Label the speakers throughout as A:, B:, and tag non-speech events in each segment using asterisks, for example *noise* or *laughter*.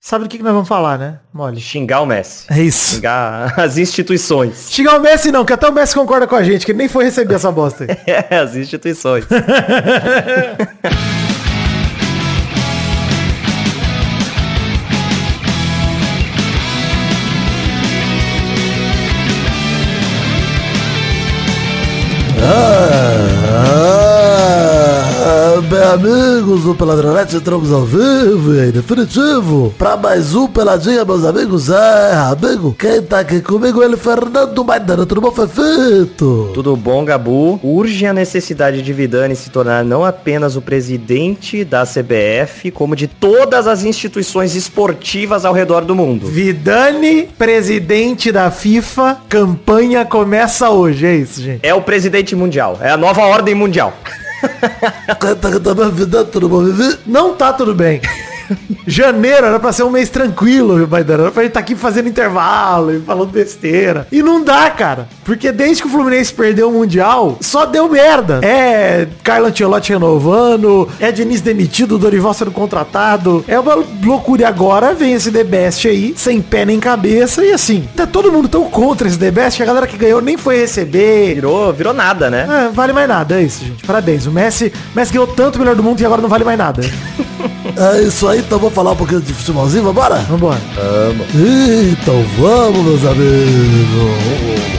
A: Sabe do que, que nós vamos falar, né? Mole.
B: Xingar o Messi.
A: É isso.
B: Xingar as instituições.
A: Xingar o Messi não, que até o Messi concorda com a gente, que ele nem foi receber essa bosta aí.
B: É, *laughs* as instituições. *laughs*
C: amigos do Peladronete, entramos ao vivo e em definitivo pra mais um Peladinha, meus amigos. É, amigo, quem tá aqui comigo é ele, Fernando Maidana, tudo bom, Fefito?
B: Tudo bom, Gabu? Urge a necessidade de Vidani se tornar não apenas o presidente da CBF, como de todas as instituições esportivas ao redor do mundo.
A: Vidani, presidente da FIFA, campanha começa hoje, é isso, gente.
B: É o presidente mundial. É a nova ordem mundial. *laughs*
C: Tá?
A: Não tá tudo bem. Janeiro era pra ser um mês tranquilo, Maidana. Era pra gente estar aqui fazendo intervalo e falando besteira. E não dá, cara. Porque desde que o Fluminense perdeu o Mundial, só deu merda. É Carlo Ancelotti renovando, é Diniz demitido, Dorival sendo contratado. É uma loucura. E agora vem esse The Best aí, sem pé nem cabeça. E assim, tá todo mundo tão contra esse The Best que a galera que ganhou nem foi receber.
B: Virou, virou nada, né?
A: É, vale mais nada, é isso, gente. Parabéns. O Messi, Messi ganhou tanto o melhor do mundo e agora não vale mais nada. *laughs*
C: É isso aí, então vamos falar um pouquinho de futebolzinho, vambora?
A: Vambora.
C: Então vamos, meus amigos.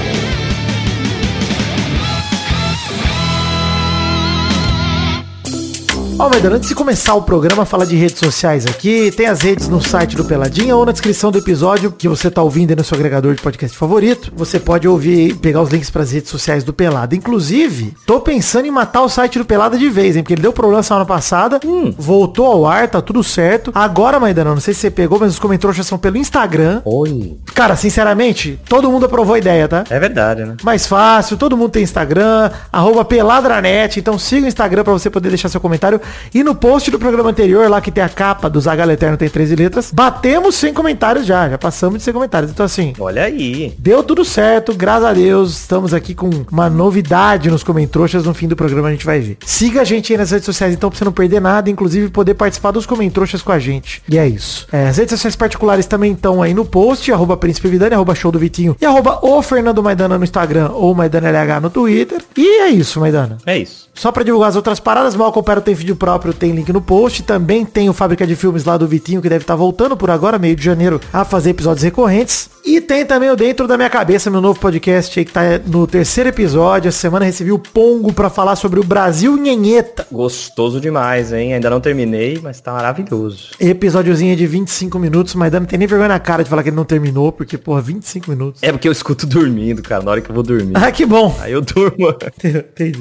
A: Ó, Maidana, antes de começar o programa, falar de redes sociais aqui, tem as redes no site do Peladinha ou na descrição do episódio que você tá ouvindo aí no seu agregador de podcast favorito. Você pode ouvir e pegar os links para as redes sociais do Pelada. Inclusive, tô pensando em matar o site do Pelada de vez, hein? Porque ele deu problema semana passada, voltou ao ar, tá tudo certo. Agora, Maidana, não sei se você pegou, mas os comentários são pelo Instagram.
B: Oi.
A: Cara, sinceramente, todo mundo aprovou a ideia, tá?
B: É verdade, né?
A: Mais fácil, todo mundo tem Instagram, arroba peladranet, então siga o Instagram pra você poder deixar seu comentário. E no post do programa anterior, lá que tem a capa do Zagallo Eterno, tem 13 letras, batemos 100 comentários já, já passamos de 100 comentários. Então assim,
B: Olha aí.
A: deu tudo certo, graças a Deus, estamos aqui com uma novidade nos comentroxas, no fim do programa a gente vai ver. Siga a gente aí nas redes sociais, então, pra você não perder nada, inclusive poder participar dos comentroxas com a gente. E é isso. É, as redes sociais particulares também estão aí no post, arroba Príncipe Vidani, arroba Show do Vitinho e arroba o Fernando Maidana no Instagram ou Maidana LH no Twitter. E é isso, Maidana.
B: É isso.
A: Só pra divulgar as outras paradas, mal Opera tem vídeo próprio, tem link no post. Também tem o Fábrica de Filmes lá do Vitinho, que deve estar voltando por agora, meio de janeiro, a fazer episódios recorrentes. E tem também o Dentro da Minha Cabeça, meu novo podcast aí, que tá no terceiro episódio. Essa semana recebi o Pongo pra falar sobre o Brasil Nhenheta.
B: Gostoso demais, hein? Ainda não terminei, mas tá maravilhoso.
A: Episódiozinho de 25 minutos, mas não tem nem vergonha na cara de falar que ele não terminou, porque, porra, 25 minutos.
B: É porque eu escuto dormindo, cara, na hora que eu vou dormir.
A: Ah, que bom.
B: Aí eu durmo. *laughs*
A: Entendi.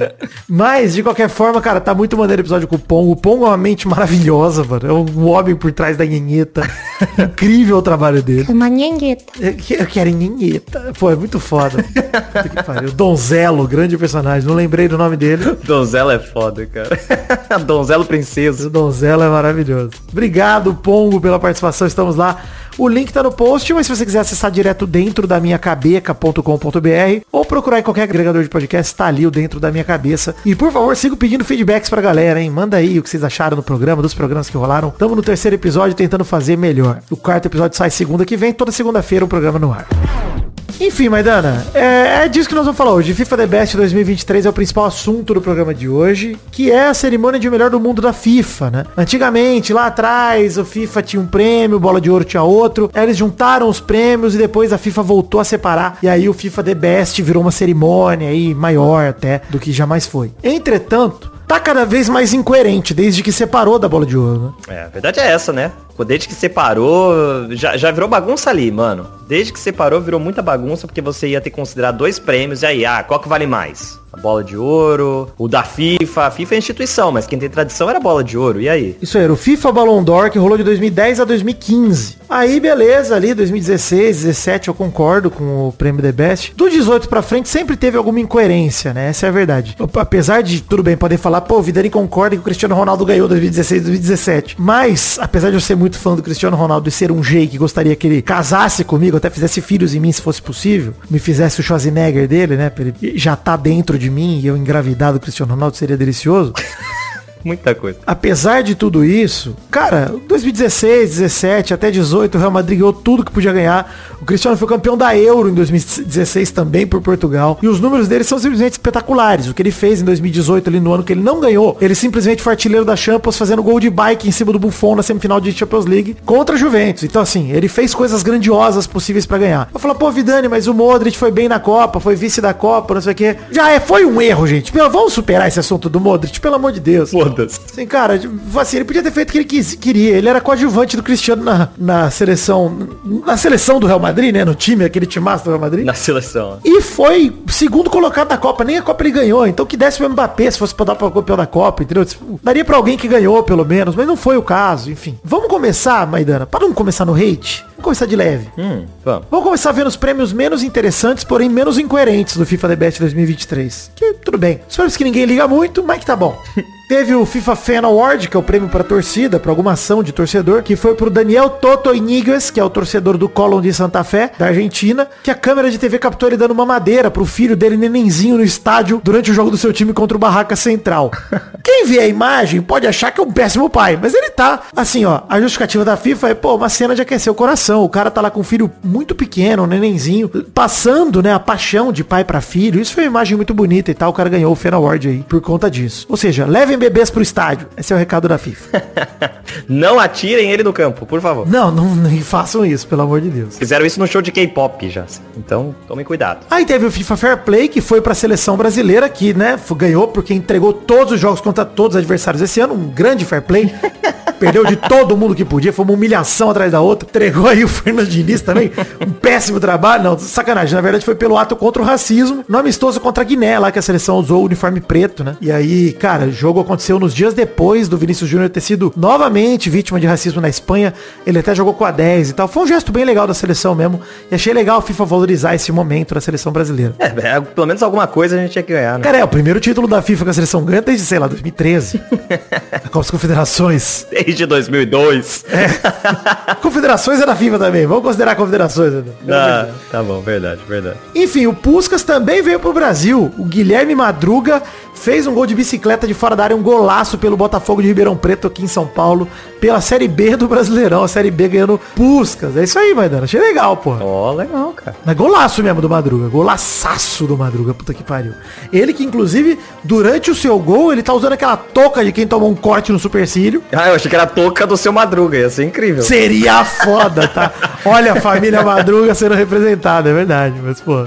A: Mas, de qualquer forma, cara, tá muito maneiro o episódio com o Pongo. O Pongo é uma mente maravilhosa, mano. É um homem por trás da nhenheta. *laughs* Incrível o trabalho dele.
D: Uma nhenheta.
A: Eu que- eu quero nhenheta. Pô, é muito foda. Pariu. Donzelo, grande personagem. Não lembrei do nome dele. *laughs*
B: Donzela é foda, cara. *laughs* Donzelo princesa.
A: O Donzelo é maravilhoso. Obrigado, Pongo, pela participação. Estamos lá. O link tá no post, mas se você quiser acessar direto dentro da minha cabeca.com.br ou procurar em qualquer agregador de podcast, tá ali o dentro da minha cabeça. E por favor, siga pedindo feedbacks pra galera, hein? Manda aí o que vocês acharam do programa, dos programas que rolaram. Tamo no terceiro episódio tentando fazer melhor. O quarto episódio sai segunda que vem, toda segunda-feira um programa no ar. Enfim, Maidana, é, é disso que nós vamos falar hoje. FIFA The Best 2023 é o principal assunto do programa de hoje, que é a cerimônia de melhor do mundo da FIFA, né? Antigamente, lá atrás, o FIFA tinha um prêmio, bola de ouro tinha outro. Eles juntaram os prêmios e depois a FIFA voltou a separar. E aí o FIFA The Best virou uma cerimônia aí maior até do que jamais foi. Entretanto, tá cada vez mais incoerente desde que separou da bola de ouro, né?
B: É, a verdade é essa, né? Desde que separou, já, já virou bagunça ali, mano. Desde que separou, virou muita bagunça, porque você ia ter que considerar dois prêmios, e aí, ah, qual que vale mais? Bola de ouro, o da FIFA. A FIFA é instituição, mas quem tem tradição era bola de ouro, e aí?
A: Isso era o FIFA Ballon d'Or, que rolou de 2010 a 2015. Aí, beleza, ali, 2016, 17, eu concordo com o prêmio The Best. Do 18 pra frente, sempre teve alguma incoerência, né? Essa é a verdade. Apesar de, tudo bem, poder falar, pô, o Vidani concorda que o Cristiano Ronaldo ganhou 2016 2017. Mas, apesar de eu ser muito fã do Cristiano Ronaldo e ser um Jay que gostaria que ele casasse comigo, até fizesse filhos em mim, se fosse possível, me fizesse o Schwarzenegger dele, né? Ele já tá dentro de mim e eu engravidar do Cristiano Ronaldo seria delicioso.
B: Muita coisa.
A: Apesar de tudo isso, cara, 2016, 17, até 18, o Real Madrid ganhou tudo que podia ganhar. O Cristiano foi campeão da Euro em 2016 também por Portugal. E os números dele são simplesmente espetaculares. O que ele fez em 2018, ali no ano que ele não ganhou, ele simplesmente foi artilheiro da Champions fazendo gol de bike em cima do Buffon na semifinal de Champions League contra a Juventus. Então assim, ele fez coisas grandiosas possíveis para ganhar. Eu falo, pô, Vidani, mas o Modric foi bem na Copa, foi vice da Copa, não sei o quê. Já é, foi um erro, gente. Vamos superar esse assunto do Modric, pelo amor de Deus. Assim, cara, assim, ele podia ter feito o que ele quis, queria. Ele era coadjuvante do Cristiano na, na seleção. Na seleção do Real Madrid, né? No time, aquele time do Real Madrid.
B: Na seleção.
A: E foi segundo colocado da Copa. Nem a Copa ele ganhou. Então que desse o Mbappé se fosse pra dar pra campeão da Copa, entendeu? Daria pra alguém que ganhou, pelo menos. Mas não foi o caso, enfim. Vamos começar, Maidana, para não começar no hate. Vamos começar de leve.
B: Hum, vamos.
A: Vamos começar vendo os prêmios menos interessantes, porém menos incoerentes do FIFA The Best 2023. Que tudo bem. Os prêmios que ninguém liga muito, mas que tá bom. *laughs* Teve o FIFA Fan Award, que é o prêmio para torcida, para alguma ação de torcedor, que foi pro Daniel Toto Iniguez, que é o torcedor do Colón de Santa Fé, da Argentina, que a câmera de TV captou ele dando uma madeira pro filho dele, nenenzinho, no estádio, durante o jogo do seu time contra o Barraca Central. *laughs* Quem vê a imagem pode achar que é um péssimo pai, mas ele tá, assim, ó, a justificativa da FIFA é, pô, uma cena de aquecer o coração. O cara tá lá com um filho muito pequeno, um nenenzinho, passando, né, a paixão de pai para filho. Isso foi uma imagem muito bonita e tal. O cara ganhou o Fan Award aí por conta disso. Ou seja, levem bebês pro estádio. Esse é o recado da FIFA. *laughs*
B: não atirem ele no campo, por favor.
A: Não, não, não façam isso, pelo amor de Deus.
B: Fizeram isso no show de K-pop já. Então, tomem cuidado.
A: Aí teve o FIFA Fair Play, que foi pra seleção brasileira, que, né, ganhou porque entregou todos os jogos contra todos os adversários esse ano. Um grande fair play. *laughs* Perdeu de todo mundo que podia. Foi uma humilhação atrás da outra. Entregou aí o Fernando Diniz também. Um péssimo trabalho. Não, sacanagem. Na verdade foi pelo ato contra o racismo. No amistoso contra a Guiné, lá que a seleção usou o uniforme preto, né? E aí, cara, o jogo aconteceu nos dias depois do Vinícius Júnior ter sido novamente vítima de racismo na Espanha. Ele até jogou com a 10 e tal. Foi um gesto bem legal da seleção mesmo. E achei legal o FIFA valorizar esse momento da seleção brasileira.
B: É, é, pelo menos alguma coisa a gente tinha que ganhar, né?
A: Cara, é o primeiro título da FIFA que a seleção ganha desde, sei lá, 2013. a Copa das Confederações.
B: Desde 2002.
A: É. *laughs* Confederações é da Também. Vamos considerar confederações. Né?
B: Ah, tá bom, verdade, verdade.
A: Enfim, o Puskas também veio pro Brasil. O Guilherme Madruga fez um gol de bicicleta de fora da área, um golaço pelo Botafogo de Ribeirão Preto aqui em São Paulo, pela Série B do Brasileirão, a Série B ganhando Puscas. É isso aí, Maidana. Achei legal, pô.
B: Ó, oh, legal, cara.
A: Mas golaço mesmo do Madruga, golaçaço do Madruga, puta que pariu. Ele que, inclusive, durante o seu gol, ele tá usando aquela touca de quem tomou um corte no supercílio.
B: Ah, eu achei que era a touca do seu Madruga, ia ser incrível.
A: Seria foda, tá? Olha a família Madruga sendo representada, é verdade, mas, pô.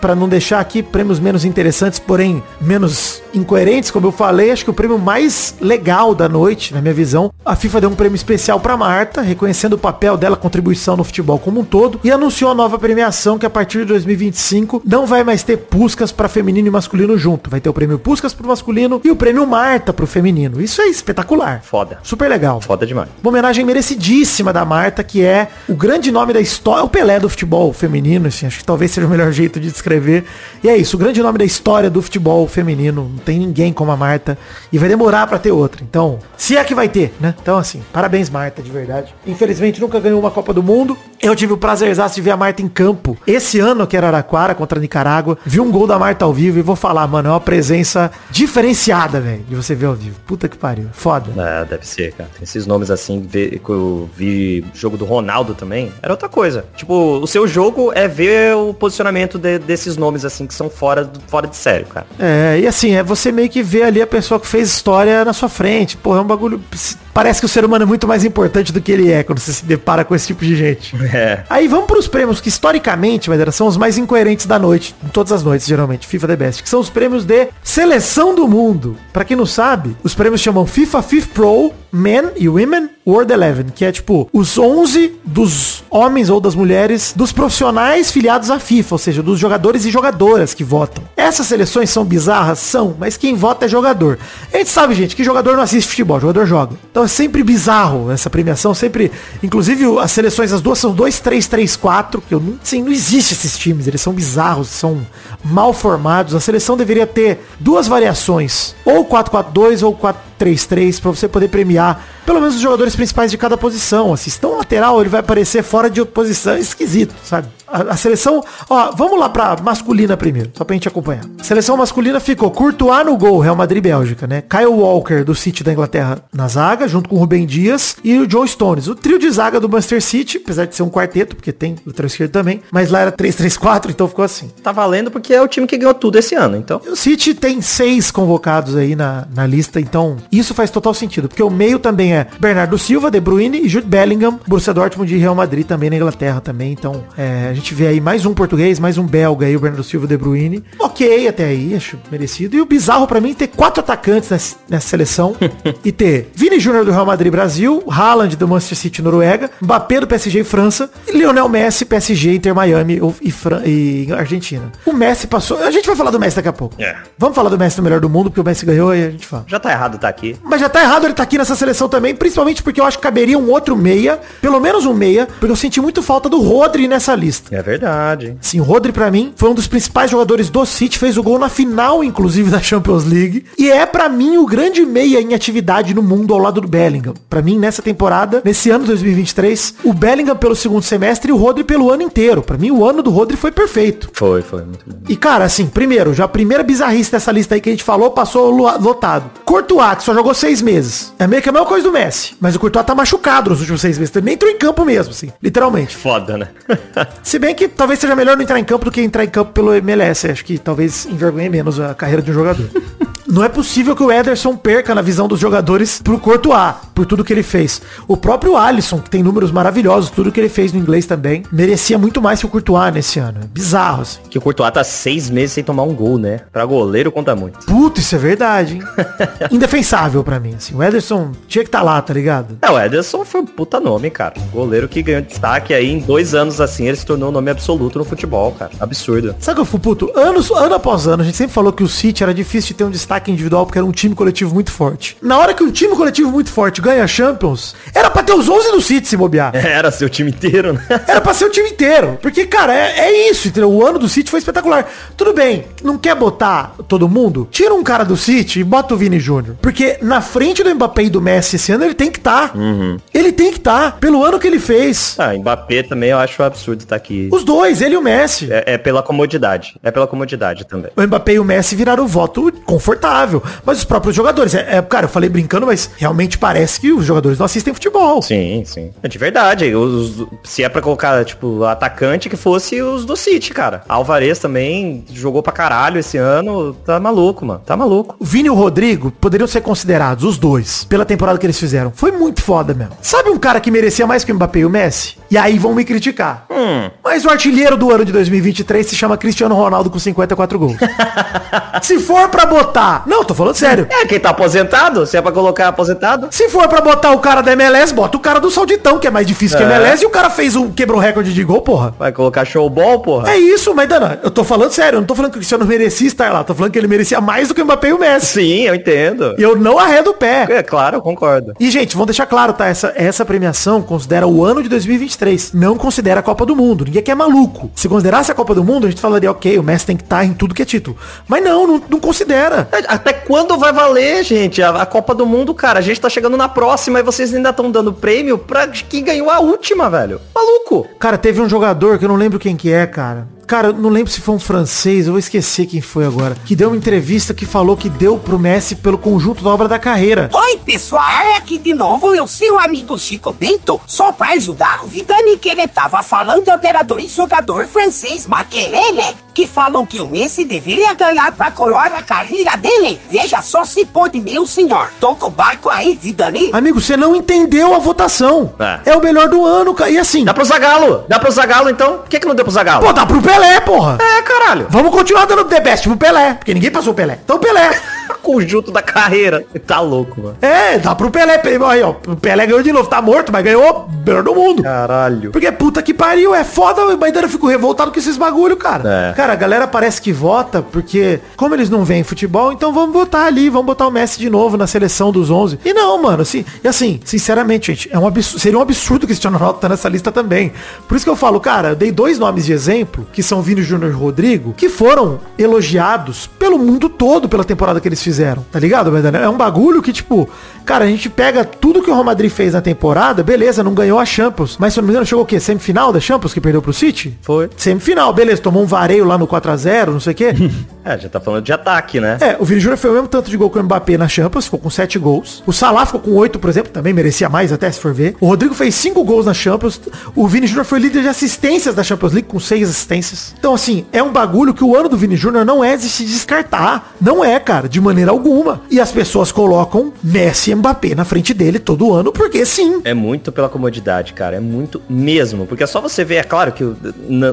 A: Pra não deixar aqui prêmios menos interessantes, porém menos incoerentes, como eu falei, acho que o prêmio mais legal da noite, na minha visão, a FIFA deu um prêmio especial para Marta, reconhecendo o papel dela, contribuição no futebol como um todo, e anunciou a nova premiação que a partir de 2025 não vai mais ter Puscas para feminino e masculino junto. Vai ter o prêmio Puscas pro masculino e o prêmio Marta pro feminino. Isso é espetacular.
B: Foda.
A: Super legal.
B: Foda demais.
A: Uma homenagem merecidíssima da Marta, que é o grande nome da história, o Pelé do futebol feminino, assim, acho que talvez seja o melhor *laughs* jeito de descrever. E é isso, o grande nome da história do futebol feminino. Não tem ninguém como a Marta e vai demorar para ter outra. Então, se é que vai ter, né? Então, assim, parabéns, Marta, de verdade. Infelizmente, nunca ganhou uma Copa do Mundo. Eu tive o prazer de ver a Marta em campo esse ano, que era Araquara, contra a Nicarágua. Vi um gol da Marta ao vivo e vou falar, mano, é uma presença diferenciada, velho, de você ver ao vivo. Puta que pariu. Foda.
B: É, deve ser, cara. Tem esses nomes assim, que eu vi jogo do Ronaldo também, era outra coisa. Tipo, o seu jogo é ver o posicionamento de, desses nomes, assim, que são fora, fora de sério, cara.
A: É, e assim, é você meio que vê ali a pessoa que fez história na sua frente. Pô, é um bagulho parece que o ser humano é muito mais importante do que ele é quando você se depara com esse tipo de gente.
B: É.
A: Aí vamos para os prêmios que historicamente, Madeira, são os mais incoerentes da noite, em todas as noites, geralmente, FIFA The Best, que são os prêmios de seleção do mundo. Para quem não sabe, os prêmios chamam FIFA Fifth Pro, Men e Women World Eleven, que é tipo os 11 dos homens ou das mulheres dos profissionais filiados à FIFA, ou seja, dos jogadores e jogadoras que votam. Essas seleções são bizarras? São, mas quem vota é jogador. A gente sabe, gente, que jogador não assiste futebol, jogador joga. Então é sempre bizarro essa premiação, sempre, inclusive as seleções, as duas são 2, 3, 3, 4, que eu não, assim, não existe esses times, eles são bizarros, são mal formados. A seleção deveria ter duas variações, ou 4-4-2 ou 4-3-3, para você poder premiar pelo menos os jogadores principais de cada posição. Assim, se estão lateral, ele vai aparecer fora de posição, esquisito, sabe? A, a seleção, ó, vamos lá pra masculina primeiro, só pra gente acompanhar. A seleção masculina ficou Courtois no gol, Real Madrid e Bélgica, né? Kyle Walker do City da Inglaterra na zaga, junto com o Rubem Dias e o John Stones. O trio de zaga do Manchester City, apesar de ser um quarteto, porque tem lateral esquerdo também, mas lá era 3-3-4, então ficou assim.
B: Tá valendo porque é o time que ganhou tudo esse ano, então.
A: E o City tem seis convocados aí na, na lista, então isso faz total sentido, porque o meio também é Bernardo Silva, De Bruyne e Jude Bellingham, Borussia Dortmund e Real Madrid também na Inglaterra também, então é, gente vê aí mais um português, mais um belga aí, o Bernardo Silva, De Bruyne. Ok, até aí, acho merecido. E o bizarro pra mim é ter quatro atacantes nessa, nessa seleção *laughs* e ter Vini Júnior do Real Madrid Brasil, Haaland do Manchester City Noruega, Mbappé do PSG e França e Lionel Messi, PSG, Inter Miami e, Fran e Argentina. O Messi passou, a gente vai falar do Messi daqui a pouco.
B: É.
A: Vamos falar do Messi no melhor do mundo, porque o Messi ganhou e a gente fala.
B: Já tá errado tá aqui.
A: Mas já tá errado ele tá aqui nessa seleção também, principalmente porque eu acho que caberia um outro meia, pelo menos um meia, porque eu senti muito falta do Rodri nessa lista.
B: É verdade.
A: Sim, o Rodri pra mim foi um dos principais jogadores do City, fez o gol na final, inclusive, da Champions League. E é pra mim o grande meia em atividade no mundo ao lado do Bellingham. Pra mim, nessa temporada, nesse ano 2023, o Bellingham pelo segundo semestre e o Rodri pelo ano inteiro. Pra mim, o ano do Rodri foi perfeito.
B: Foi, foi muito bom.
A: E, cara, assim, primeiro, já a primeira bizarrice dessa lista aí que a gente falou, passou lo- lotado. Courtois, que só jogou seis meses. É meio que a mesma coisa do Messi. Mas o Courtois tá machucado nos últimos seis meses. Ele nem entrou em campo mesmo, assim. Literalmente.
B: Foda, né? *laughs*
A: Se bem que talvez seja melhor não entrar em campo do que entrar em campo pelo MLS. Acho que talvez envergonhe menos a carreira de um jogador. *laughs* Não é possível que o Ederson perca na visão dos jogadores pro Courtois, por tudo que ele fez. O próprio Alisson, que tem números maravilhosos, tudo que ele fez no inglês também, merecia muito mais que o Courtois nesse ano. É bizarro, assim.
B: que o Courtois tá seis meses sem tomar um gol, né? Pra goleiro conta muito.
A: Puta, isso é verdade, hein? *laughs* Indefensável pra mim, assim. O Ederson tinha que estar lá, tá ligado?
B: É, o Ederson foi um puta nome, cara. Goleiro que ganhou destaque aí em dois anos assim, ele se tornou um nome absoluto no futebol, cara. Absurdo.
A: Sabe que eu fico puto? Anos, ano após ano, a gente sempre falou que o City era difícil de ter um destaque individual porque era um time coletivo muito forte. Na hora que um time coletivo muito forte ganha Champions, era pra ter os 11 do City se bobear.
B: Era seu time inteiro, né? *laughs*
A: Era pra ser o time inteiro. Porque, cara, é, é isso, entendeu? O ano do City foi espetacular. Tudo bem, não quer botar todo mundo? Tira um cara do City e bota o Vini Júnior. Porque na frente do Mbappé e do Messi esse ano ele tem que estar. Ele tem que estar, pelo ano que ele fez.
B: Ah, Mbappé também eu acho absurdo estar aqui.
A: Os dois, ele e o Messi.
B: É, é pela comodidade. É pela comodidade também.
A: O Mbappé e o Messi viraram o voto confortável. Mas os próprios jogadores, é, é, cara, eu falei brincando, mas realmente parece que os jogadores não assistem futebol.
B: Sim, sim. É de verdade. Os- se é pra colocar, tipo, atacante que fosse os do City, cara. Alvarez também jogou pra caralho esse ano. Tá maluco, mano. Tá maluco.
A: O Vini e o Rodrigo poderiam ser considerados, os dois, pela temporada que eles fizeram. Foi muito foda mesmo. Sabe um cara que merecia mais que o Mbappé e o Messi? E aí vão me criticar. Mas o artilheiro do ano de 2023 se chama Cristiano Ronaldo com 54 gols. *laughs* se for pra botar... Não, tô falando sério.
B: É, quem tá aposentado? Se é pra colocar aposentado?
A: Se for pra botar o cara da MLS, bota o cara do Sauditão, que é mais difícil que
B: É.
A: a MLS, e o cara fez um quebrou recorde de gol, porra.
B: Vai colocar showball, porra?
A: É isso, mas Dana, eu tô falando sério, eu não tô falando que o Cristiano merecia estar lá, tô falando que ele merecia mais do que o Mbappé e o Messi.
B: Sim, eu entendo.
A: E eu não arredo o pé.
B: É claro, eu concordo.
A: E, gente, vamos deixar claro, tá? Essa, essa premiação considera o ano de 2023. Não considera a Copa do Mundo. Ninguém aqui é maluco. Se considerasse a Copa do Mundo, a gente falaria, ok, o Messi tem que estar em tudo que é título. Mas não, não, não considera.
B: Até quando vai valer, gente? A, a Copa do Mundo, cara, a gente tá chegando na próxima e vocês ainda estão dando prêmio pra quem ganhou a última, velho. Maluco.
A: Cara, teve um jogador que eu não lembro quem que é, cara. Cara, eu não lembro se foi um francês, eu vou esquecer quem foi agora. Que deu uma entrevista que falou que deu pro Messi pelo conjunto da obra da carreira.
D: Oi, pessoal, é aqui de novo eu seu amigo Chico Bento. Só pra ajudar o Vidani que ele tava falando era do jogador francês Maquelele, que falam que o Messi deveria ganhar pra coroar a carreira dele. Veja só se pode, meu senhor. Toca o barco aí, Vidani.
A: Amigo, você não entendeu a votação.
B: É.
A: É o melhor do ano, cara. E assim,
B: Dá pro Zagalo. Dá pro Zagalo, então? Por que, que não deu pro Zagalo?
A: pô, dá pro Pelé, porra.
B: É, caralho.
A: Vamos continuar dando The Best pro Pelé, porque ninguém passou o Pelé. Então Pelé.
B: Conjunto da carreira. Tá louco, mano.
A: É, dá pro Pelé. Aí, ó, o Pelé ganhou de novo. Tá morto, mas ganhou melhor do mundo.
B: Caralho.
A: Porque puta que pariu, é foda, mas ainda eu fico revoltado com esses bagulho, cara.
B: É.
A: Cara, a galera parece que vota porque, como eles não veem futebol, então vamos botar ali, vamos botar o Messi de novo na seleção dos 11. E não, mano, assim, e assim, sinceramente, gente, é um absurdo, seria um absurdo que Cristiano Ronaldo tá nessa lista também. Por isso que eu falo, cara, eu dei dois nomes de exemplo, que são Vini Júnior e Rodrigo, que foram elogiados pelo mundo todo pela temporada que eles fizeram. Fizeram, tá ligado, Maidana? É um bagulho que, tipo, cara, a gente pega tudo que o Real Madrid fez na temporada, beleza, não ganhou a Champions, mas se eu não me engano chegou o quê? Semifinal da Champions que perdeu pro City?
B: Foi.
A: Semifinal, beleza, tomou um vareio lá no 4x0, não sei o quê. *laughs*
B: É, já tá falando de ataque, né?
A: É, o Vini Júnior foi o mesmo tanto de gol que o Mbappé na Champions, ficou com 7 gols. O Salah ficou com 8, por exemplo, também merecia mais até se for ver. O Rodrigo fez 5 gols na Champions. O Vini Júnior foi líder de assistências da Champions League com 6 assistências. Então, assim, é um bagulho que o ano do Vini Júnior não é de se descartar. Não é, cara, de maneira alguma. E as pessoas colocam Messi e Mbappé na frente dele todo ano, porque sim.
B: É muito pela comodidade, cara. É muito mesmo. Porque é só você ver, é claro que eu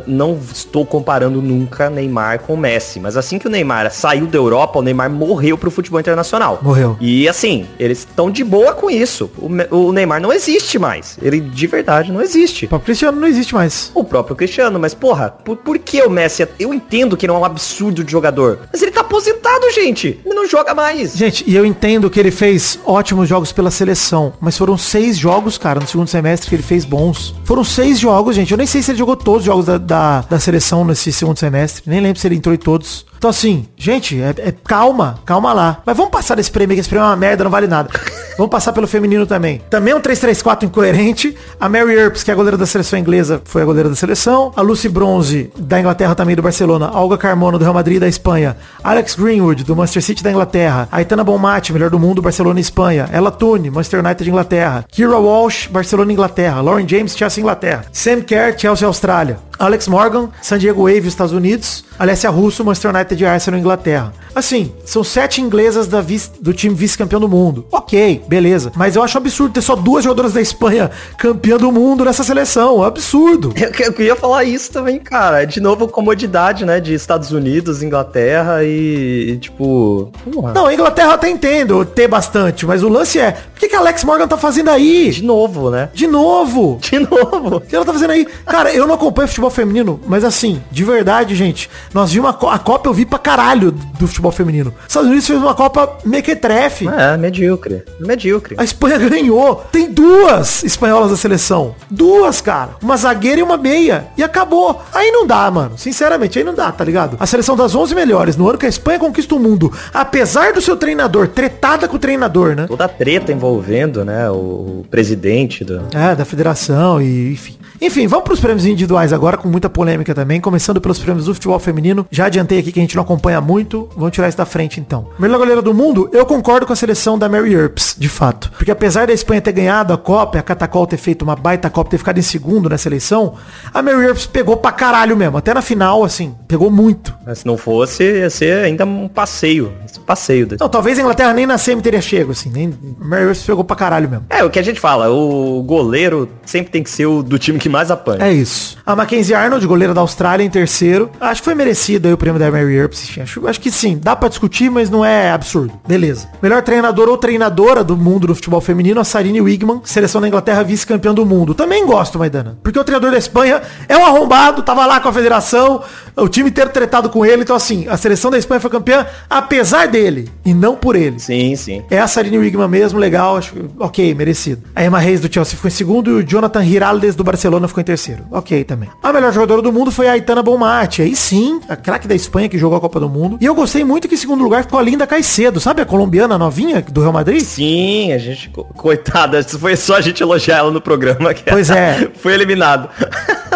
B: não estou comparando nunca Neymar com Messi. Mas assim que o Neymar saiu da Europa, o Neymar morreu pro futebol internacional.
A: Morreu.
B: E assim, eles estão de boa com isso. O, o Neymar não existe mais. Ele de verdade não existe.
A: O Cristiano não existe mais.
B: O próprio Cristiano, mas porra, por, por que o Messi? é- Eu entendo que ele é um absurdo de jogador. Mas ele tá aposentado, gente. Ele não joga mais.
A: Gente, e eu entendo que ele fez ótimos jogos pela seleção, mas foram seis jogos, cara, no segundo semestre que ele fez bons. Foram seis jogos, gente. Eu nem sei se ele jogou todos os jogos da, da, da seleção nesse segundo semestre. Nem lembro se ele entrou em todos. Então assim, gente, é, é- calma, calma lá. Mas vamos passar desse prêmio, que esse prêmio é uma merda, não vale nada. *laughs* vamos passar pelo feminino também. Também um 3-3-4 incoerente. A Mary Earps, que é a goleira da seleção inglesa, foi a goleira da seleção. A Lucy Bronze, da Inglaterra também, do Barcelona. A Olga Carmona, do Real Madrid, da Espanha. Alex Greenwood, do Manchester City, da Inglaterra. A Aitana Bonmati, melhor do mundo, Barcelona e Espanha. Ella Toone, Manchester United, Inglaterra. Kira Walsh, Barcelona e Inglaterra. Lauren James, Chelsea, Inglaterra. Sam Kerr, Chelsea, Austrália. Alex Morgan, San Diego Wave, Estados Unidos. Alessia Russo, Manchester United e Arsenal, Inglaterra. Assim, são sete inglesas da vice- do time vice-campeão do mundo. Ok, beleza. Mas eu acho absurdo ter só duas jogadoras da Espanha campeã do mundo nessa seleção. É absurdo.
B: Eu, eu queria falar isso também, cara. De novo, comodidade, né? De Estados Unidos, Inglaterra e, e, tipo. porra.
A: Não, a Inglaterra eu até entendo ter bastante, mas o lance é, o que, que a Alex Morgan tá fazendo aí?
B: De novo, né?
A: De novo.
B: De novo.
A: O que ela tá fazendo aí? Cara, eu não acompanho futebol feminino, mas assim, de verdade, gente, nós vimos a, a Copa, eu vi pra caralho do futebol feminino. Os Estados Unidos fez uma Copa mequetrefe.
B: É, medíocre. Medíocre.
A: A Espanha ganhou. Tem duas espanholas da seleção. Duas, cara. Uma zagueira e uma meia. E acabou. Aí não dá, mano. Sinceramente, aí não dá, tá ligado? A seleção das 11 melhores, no ano que a Espanha conquista o mundo, apesar do seu treinador, tretada com o treinador, né?
B: Toda a treta envolvendo, né? O, o presidente do.
A: É, da federação e enfim. Enfim, vamos pros prêmios individuais agora, com muita polêmica também, começando pelos prêmios do futebol feminino. Já adiantei aqui que a gente não acompanha muito, vamos tirar isso da frente então. Melhor goleira do mundo, eu concordo com a seleção da Mary Earps, de fato. Porque apesar da Espanha ter ganhado a Copa, e a Catacol ter feito uma baita Copa, ter ficado em segundo nessa eleição, a Mary Earps pegou pra caralho mesmo. Até na final, assim, pegou muito.
B: Mas se não fosse, ia ser ainda um passeio. Um passeio. desse.
A: Não, talvez a Inglaterra nem na semi teria chego, assim, nem... Mary Earps pegou pra caralho mesmo.
B: É, o que a gente fala, o goleiro sempre tem que ser o do time que mais apanha.
A: É isso. A Mackenzie Arnold, goleira da Austrália, em terceiro. Acho que foi merecido aí o prêmio da Mary Earps. enfim, Acho, acho que sim. Dá pra discutir, mas não é absurdo. Beleza. Melhor treinador ou treinadora do mundo do futebol feminino, a Sarine Wigman, seleção da Inglaterra, vice-campeã do mundo. Também gosto, Maidana. Porque o treinador da Espanha é um arrombado, tava lá com a federação, o time inteiro tretado com ele. Então, assim, a seleção da Espanha foi campeã apesar dele e não por ele.
B: Sim, sim.
A: É a Sarine Wigman mesmo, legal, acho que, ok, merecido. A Emma Reis do Chelsea ficou em segundo e o Jonathan Hiraldes do Barcelona ficou em terceiro. Ok também. A melhor jogadora do mundo foi a Aitana Bonmati. Aí sim, a craque da Espanha que jogou a Copa do Mundo. E eu gostei muito que em segundo lugar ficou a Linda Caicedo, sabe a colombiana novinha do Real Madrid?
B: Sim, a gente. co- Coitada, foi só a gente elogiar ela no programa. Que
A: Pois é. *laughs*
B: foi eliminado.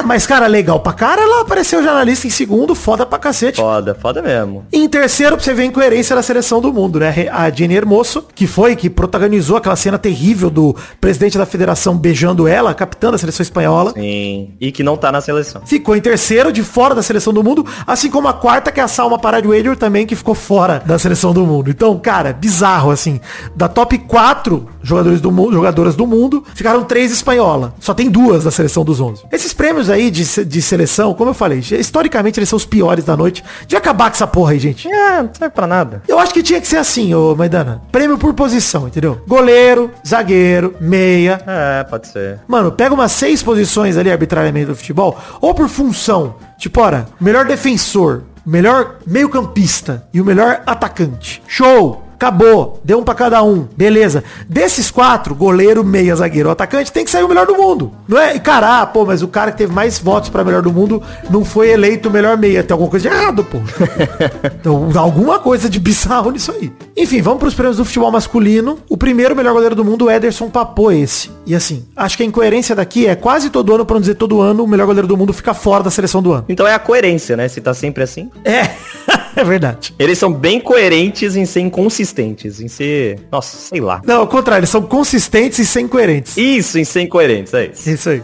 A: Mas, cara, legal pra cara, ela apareceu já na lista em segundo, foda pra cacete.
B: Foda, foda mesmo.
A: E em terceiro, pra você ver a incoerência da seleção do mundo, né? A Jenny Hermoso, que foi, que protagonizou aquela cena terrível do presidente da federação beijando ela, capitã da seleção espanhola.
B: Sim. E que não tá na seleção.
A: Ficou em terceiro, de fora da seleção do mundo, assim como a quarta, que é a Salma Paraguayor também, que ficou fora da seleção do mundo. Então, cara, bizarro, assim. Da top 4 jogadores do mundo, jogadoras do mundo, ficaram três espanhola. Só tem duas da seleção dos 11. Esses prêmios aí de, de seleção, como eu falei, historicamente eles são os piores da noite. De acabar com essa porra aí, gente.
B: É, não serve pra nada.
A: Eu acho que tinha que ser assim, ô Maidana. Prêmio por posição, entendeu? Goleiro, zagueiro, meia.
B: É, pode ser.
A: Mano, pega umas seis posições ali arbitrariamente do futebol, ou por função. Tipo, ora, melhor defensor, melhor meio campista e o melhor atacante. Show! Acabou. Deu um pra cada um. Beleza. Desses quatro, goleiro, meia, zagueiro, atacante, tem que sair o melhor do mundo. Não é? E cara, ah, pô, mas o cara que teve mais votos pra melhor do mundo não foi eleito o melhor meia. Tem alguma coisa de errado, pô. *laughs* então, alguma coisa de bizarro nisso aí. Enfim, vamos pros prêmios do futebol masculino. O primeiro melhor goleiro do mundo, o Ederson Papô, esse. E assim, acho que a incoerência daqui é quase todo ano, pra não dizer todo ano, o melhor goleiro do mundo fica fora da seleção do ano.
B: Então é a coerência, né? Se tá sempre assim.
A: É, *laughs* é verdade.
B: Eles são bem coerentes em ser inconsistentes, em ser. Nossa, sei lá.
A: Não, ao contrário, eles são consistentes e sem coerentes.
B: Isso, em ser incoerentes, é isso.
A: Isso aí.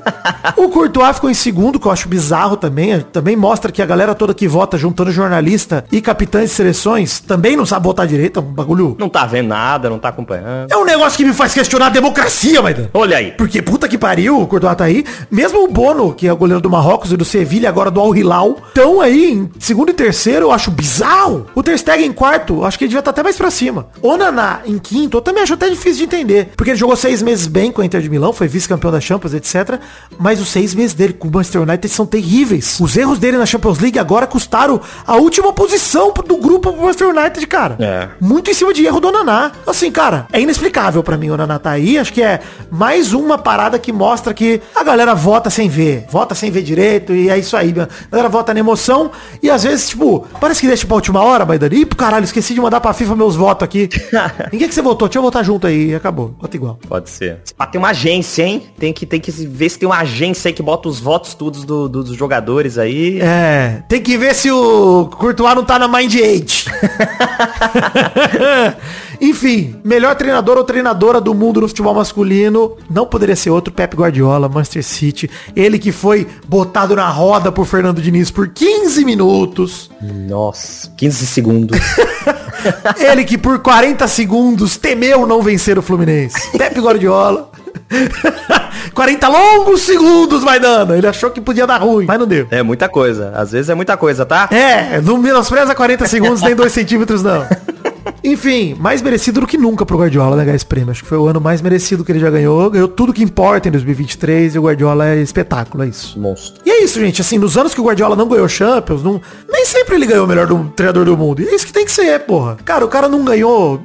A: o Courtois ficou em segundo, que eu acho bizarro também. Também mostra que a galera toda que vota, juntando jornalista e capitães de seleções, também não sabe votar direito. É um bagulho.
B: Não tá vendo nada, não tá acompanhando.
A: É um negócio que me faz questionar a democracia, Maidan.
B: Olha aí.
A: Porque puta que pariu, o Courtois tá aí. Mesmo o Bono, que é o goleiro do Marrocos e do Sevilha, agora do Al Hilal, estão aí em segundo e terceiro, eu acho bizarro. O Ter Stegen em quarto, acho que ele devia estar até mais pra cima. O Naná em quinto, eu também acho até difícil de entender. Porque ele jogou seis meses bem com a Inter de Milão, foi vice-campeão da Champions, etc. Mas os seis meses dele com o Manchester United são terríveis. Os erros dele na Champions League agora custaram a última posição do grupo pro Manchester United, cara.
B: É.
A: Muito em cima de erro do Naná. Assim, cara, é inexplicável pra mim o Naná tá aí. Acho que é mais uma parada que mostra que a galera vota sem ver. Vota sem ver direito e é isso aí. A galera vota na emoção e às vezes, tipo, parece que deixa pra última hora. Ih, pro caralho, esqueci de mandar pra FIFA meus votos aqui. *laughs* em que, que você votou? Deixa eu votar junto aí. E acabou. Vota igual.
B: Pode ser. Ah, tem uma agência, hein? Tem que, tem que ver se tem uma agência aí que bota os votos todos do- do- dos jogadores aí.
A: É, tem que ver se o Courtois não tá na Mind Age. *laughs* Enfim, melhor treinador ou treinadora do mundo no futebol masculino não poderia ser outro, Pep Guardiola, Manchester City. Ele que foi botado na roda por Fernando Diniz por 15 minutos.
B: Nossa, 15 segundos. *laughs*
A: Ele que por 40 segundos temeu não vencer o Fluminense. Pep Guardiola. *laughs* 40 longos segundos, Maidana. Ele achou que podia dar ruim, mas não deu.
B: é muita coisa. Às vezes é muita coisa, tá?
A: É, não menospreza 40 segundos nem 2 centímetros, não. *laughs* Enfim, mais merecido do que nunca pro Guardiola né, esse prêmio. Acho que foi o ano mais merecido que ele já ganhou. Ganhou tudo que importa em 2023 e o Guardiola é espetáculo, é isso.
B: Monstro.
A: E é isso, gente. Assim, nos anos que o Guardiola não ganhou Champions, não, nem sempre ele ganhou o melhor do, treinador do mundo. E é isso que tem que ser, porra. Cara, o cara não ganhou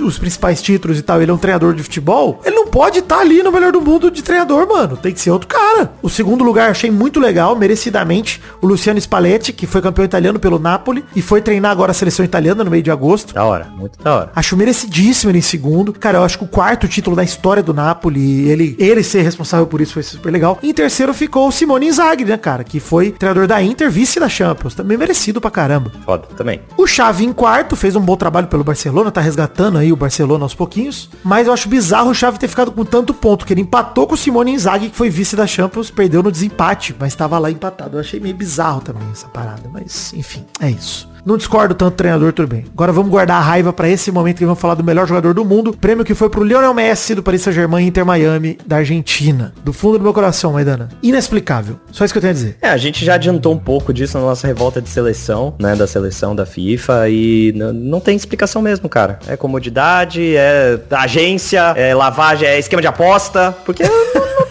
A: os principais títulos e tal, ele é um treinador de futebol, ele não pode estar ali no melhor do mundo de treinador, mano. Tem que ser outro cara. O segundo lugar achei muito legal, merecidamente, o Luciano Spalletti, que foi campeão italiano pelo Napoli e foi treinar agora a seleção italiana no meio de agosto.
B: Da hora, muito da hora.
A: Acho merecidíssimo ele em segundo. Cara, eu acho que o quarto título da história do Napoli, ele, ele ser responsável por isso foi super legal. E em terceiro ficou o Simone Inzaghi, né, cara? Que foi treinador da Inter, vice da Champions. Também merecido pra caramba.
B: Foda também.
A: O Xavi em quarto fez um bom trabalho pelo Barcelona, tá resgatando aí o Barcelona aos pouquinhos. Mas eu acho bizarro o Xavi ter ficado com tanto ponto, que ele empatou com o Simone Inzaghi, que foi vice da Champions, perdeu no desempate, mas tava lá empatado. Eu achei meio bizarro também essa parada, mas enfim, é isso. Não discordo tanto do treinador, tudo bem. Agora vamos guardar a raiva pra esse momento que vamos falar do melhor jogador do mundo. Prêmio que foi pro Lionel Messi do Paris Saint-Germain Inter Miami da Argentina. Do fundo do meu coração, Maidana. Inexplicável. Só isso que eu tenho a dizer.
B: É, a gente já adiantou um pouco disso na nossa revolta de seleção, né? Da seleção da FIFA e não tem explicação mesmo, cara. É comodidade, é agência, é lavagem, é esquema de aposta, porque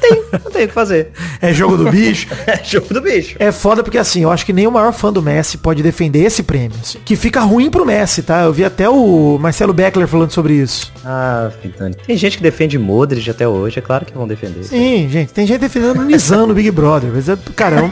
B: tem, não tem o que fazer.
A: É jogo do bicho. *laughs*
B: É jogo do bicho.
A: É foda porque assim, eu acho que nem o maior fã do Messi pode defender esse prêmio. assim. que fica ruim pro Messi, tá? Eu vi até o Marcelo Beckler falando sobre isso.
B: Ah, Fitani. Tem gente que defende Modric até hoje, é claro que vão defender.
A: Sim, gente, tem gente defendendo o Nizam no Big Brother. Mas, é, cara, é um,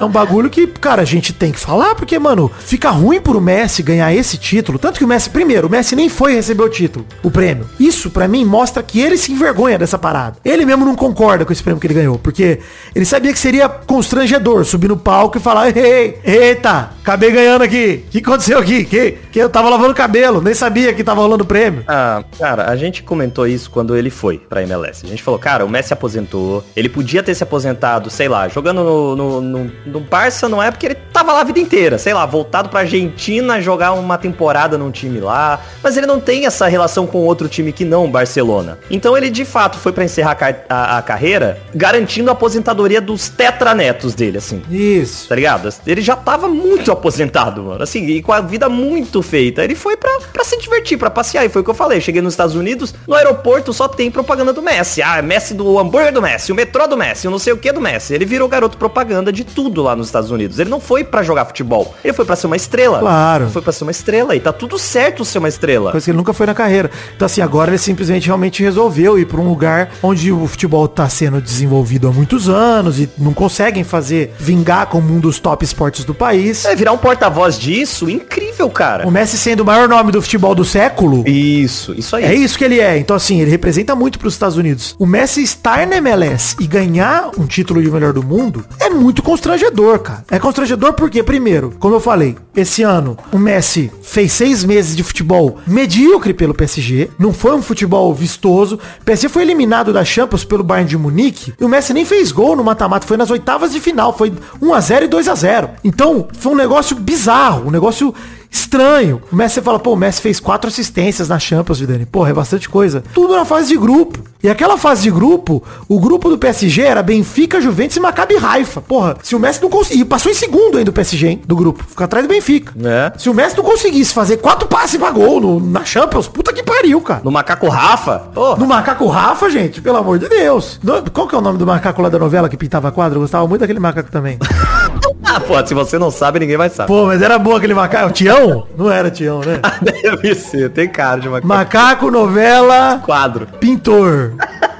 A: é um bagulho que, cara, a gente tem que falar, porque, mano, fica ruim pro Messi ganhar esse título. Tanto que o Messi, primeiro, o Messi nem foi receber o título, o prêmio. Isso, pra mim, mostra que ele se envergonha dessa parada. Ele mesmo não concorda com esse prêmio que ele ganhou, porque ele sabia que seria constrangedor subir no palco e falar, ei, eita, acabei ganhando aqui. O que aconteceu aqui? Que, que eu tava lavando cabelo, nem sabia que tava rolando prêmio.
B: Ah, cara, a gente comentou isso quando ele foi pra MLS. A gente falou, cara, o Messi aposentou. Ele podia ter se aposentado, sei lá, jogando no, no, no, no Barça não é porque ele tava lá a vida inteira. Sei lá, voltado pra Argentina jogar uma temporada num time lá. Mas ele não tem essa relação com outro time que não Barcelona. Então ele de fato foi pra encerrar a, a- a carreira garantindo a aposentadoria dos tetranetos dele, assim.
A: Isso.
B: Tá ligado? Ele já tava muito aposentado, mano. Assim, e com a vida muito feita. Ele foi pra, pra se divertir, pra passear. E foi o que eu falei. Cheguei nos Estados Unidos, no aeroporto só tem propaganda do Messi. Ah, Messi do hambúrguer do Messi, o metrô do Messi, o não sei o que do Messi. Ele virou garoto propaganda de tudo lá nos Estados Unidos. Ele não foi pra jogar futebol. Ele foi pra ser uma estrela.
A: Claro.
B: Foi pra ser uma estrela. E tá tudo certo ser uma estrela.
A: Coisa que ele nunca foi na carreira. Então, assim, agora ele simplesmente realmente resolveu ir pra um lugar onde o futebol tá sendo desenvolvido há muitos anos e não conseguem fazer vingar como um dos top esportes do país.
B: É, virar um porta-voz disso, incrível, cara.
A: O Messi sendo o maior nome do futebol do século.
B: Isso, isso aí.
A: É isso que ele é. Então, assim, ele representa muito pros Estados Unidos. O Messi estar na MLS e ganhar um título de melhor do mundo é muito constrangedor, cara. É constrangedor porque, primeiro, como eu falei, esse ano o Messi fez seis meses de futebol medíocre pelo PSG. Não foi um futebol vistoso. O PSG foi eliminado da Champions pelo Bayern de Munique. E o Messi nem fez gol no mata-mata. Foi nas oitavas de final. Foi 1x0 e 2x0. Então, foi um negócio bizarro. Um negócio estranho. O Messi fala, pô, o Messi fez quatro assistências na Champions, Vidani. Porra, é bastante coisa. Tudo na fase de grupo. E aquela fase de grupo, o grupo do PSG era Benfica, Juventus e Maccabi Haifa. Porra, se o Messi não conseguir, passou em segundo ainda o PSG, hein, do grupo. Fica atrás do Benfica.
B: É.
A: Se o Messi não conseguisse fazer quatro passes pra gol no- na Champions, puta que pariu, cara.
B: No macaco Rafa?
A: No macaco Rafa, gente, pelo amor de Deus. Qual que é o nome do macaco lá da novela que pintava quadro? Eu gostava muito daquele macaco também. *laughs* *laughs*
B: Ah, pô, se você não sabe, ninguém vai saber.
A: Pô, mas era bom aquele macaco. O Tião? Não era Tião, né? *laughs*
B: Deve ser, tem cara de macaco.
A: Macaco, novela,
B: Quadro.
A: pintor.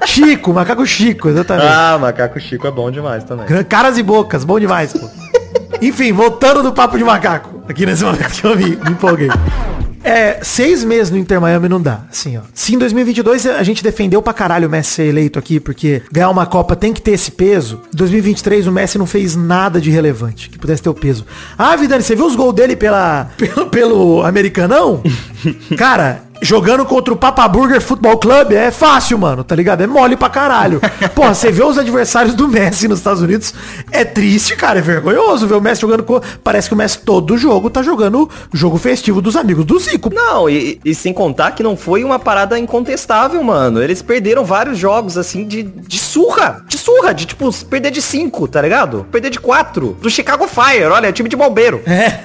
A: Chico, macaco Chico, exatamente.
B: Ah, macaco Chico é bom demais também.
A: Caras e bocas, bom demais, pô. Enfim, voltando do papo de macaco. Aqui nesse momento que eu me, me empolguei. É, seis meses no Inter Miami não dá, assim, ó. Se em 2022 a gente defendeu pra caralho o Messi ser eleito aqui, porque ganhar uma Copa tem que ter esse peso, em 2023 o Messi não fez nada de relevante que pudesse ter o peso. Ah, Vidani, você viu os gols dele pela, pelo, *laughs* pelo Americanão? Cara, jogando contra o Papa Burger Futebol Club é fácil, mano, tá ligado? É mole pra caralho. *laughs* Porra, você vê os adversários do Messi nos Estados Unidos, é triste, cara, é vergonhoso ver o Messi jogando com... Parece que o Messi todo jogo tá jogando o jogo festivo dos amigos do Zico.
B: Não, e, e sem contar que não foi uma parada incontestável, mano. Eles perderam vários jogos, assim, de, de surra. De surra, de tipo, perder de 5, tá ligado? Perder de 4. Do Chicago Fire, olha, é time de bombeiro.
A: É.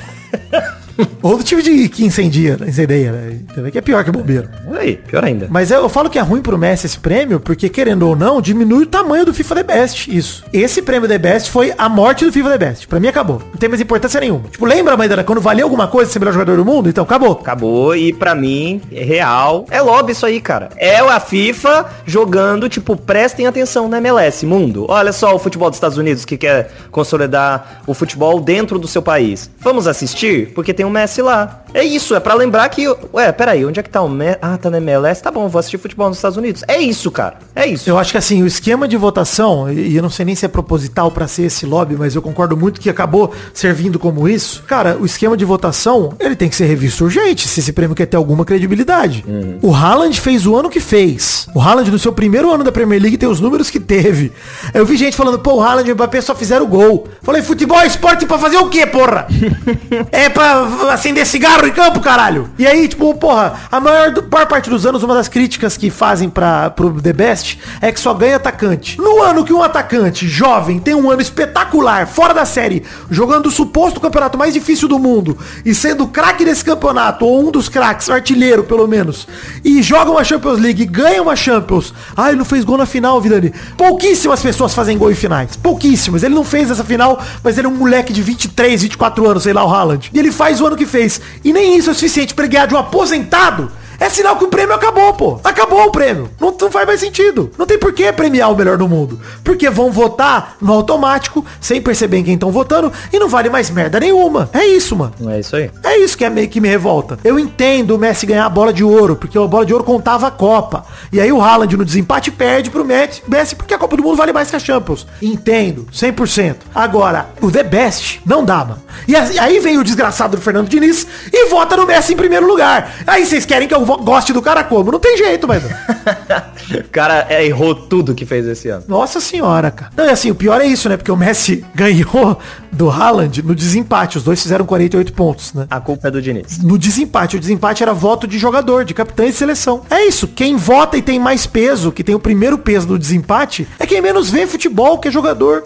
A: *laughs* Ou do time de que incendia, incendeia, né? Também que é pior que bombeiro.
B: Aí, pior ainda.
A: Mas eu, eu falo que é ruim pro Messi esse prêmio, porque querendo ou não, diminui o tamanho do FIFA The Best. Isso. Esse prêmio The Best foi a morte do FIFA The Best. Pra mim acabou. Não tem mais importância nenhuma. Tipo, lembra, Maidana, quando valia alguma coisa ser o melhor jogador do mundo? Então acabou.
B: Acabou e pra mim, é real. É lobby isso aí, cara. É a FIFA jogando, tipo, prestem atenção na MLS, mundo. Olha só o futebol dos Estados Unidos que quer consolidar o futebol dentro do seu país. Vamos assistir? Porque tem o Messi lá. É isso, é pra lembrar que, ué, peraí, onde é que tá o Messi? Ah, tá na MLS? Tá bom, vou assistir futebol nos Estados Unidos. É isso, cara. É isso.
A: Eu acho que assim, o esquema de votação, e eu não sei nem se é proposital pra ser esse lobby, mas eu concordo muito que acabou servindo como isso. Cara, o esquema de votação, ele tem que ser revisto urgente, se esse prêmio quer ter alguma credibilidade. O Haaland fez o ano que fez. O Haaland, no seu primeiro ano da Premier League, tem os números que teve. Eu vi gente falando, pô, o Haaland e o Mbappé só fizeram gol. Falei, futebol é esporte pra fazer o quê, porra? *laughs* é pra acender cigarro em campo, caralho. E aí, tipo, porra, a maior, maior parte dos anos, uma das críticas que fazem pra, pro The Best é que só ganha atacante. No ano que um atacante jovem tem um ano espetacular, fora da série, jogando o suposto campeonato mais difícil do mundo e sendo craque desse campeonato, ou um dos craques, artilheiro pelo menos, e joga uma Champions League, ganha uma Champions. Ah, ele não fez gol na final, Vidani. Pouquíssimas pessoas fazem gol em finais. Pouquíssimas. Ele não fez essa final, mas ele é um moleque de 23, 24 anos, sei lá, o Haaland. E ele faz o ano que fez. E nem isso é suficiente pra ele ganhar de um aposentado. É sinal que o prêmio acabou, pô. Acabou o prêmio. Não, não faz mais sentido. Não tem por que premiar o melhor do mundo. Porque vão votar no automático, sem perceber em quem estão votando, e não vale mais merda nenhuma. É isso, mano.
B: É isso aí.
A: É isso que é meio que me revolta. Eu entendo o Messi ganhar a bola de ouro, porque a bola de ouro contava a Copa. E aí o Haaland no desempate perde pro Messi, porque a Copa do Mundo vale mais que a Champions. Entendo, 100%. Agora, o The Best não dá, mano. E aí vem o desgraçado do Fernando Diniz e vota no Messi em primeiro lugar. Aí vocês querem que eu goste do cara como? Não tem jeito, Maidana. *laughs*
B: O cara é, errou tudo que fez esse ano.
A: Nossa senhora, cara. Não, e assim, o pior é isso, né? Porque o Messi *laughs* ganhou do Haaland no desempate. Os dois fizeram 48 pontos, né?
B: A culpa é do Diniz.
A: No desempate. O desempate era voto de jogador, de capitã e seleção. É isso. Quem vota e tem mais peso, que tem o primeiro peso do desempate, é quem menos vê futebol, que é jogador.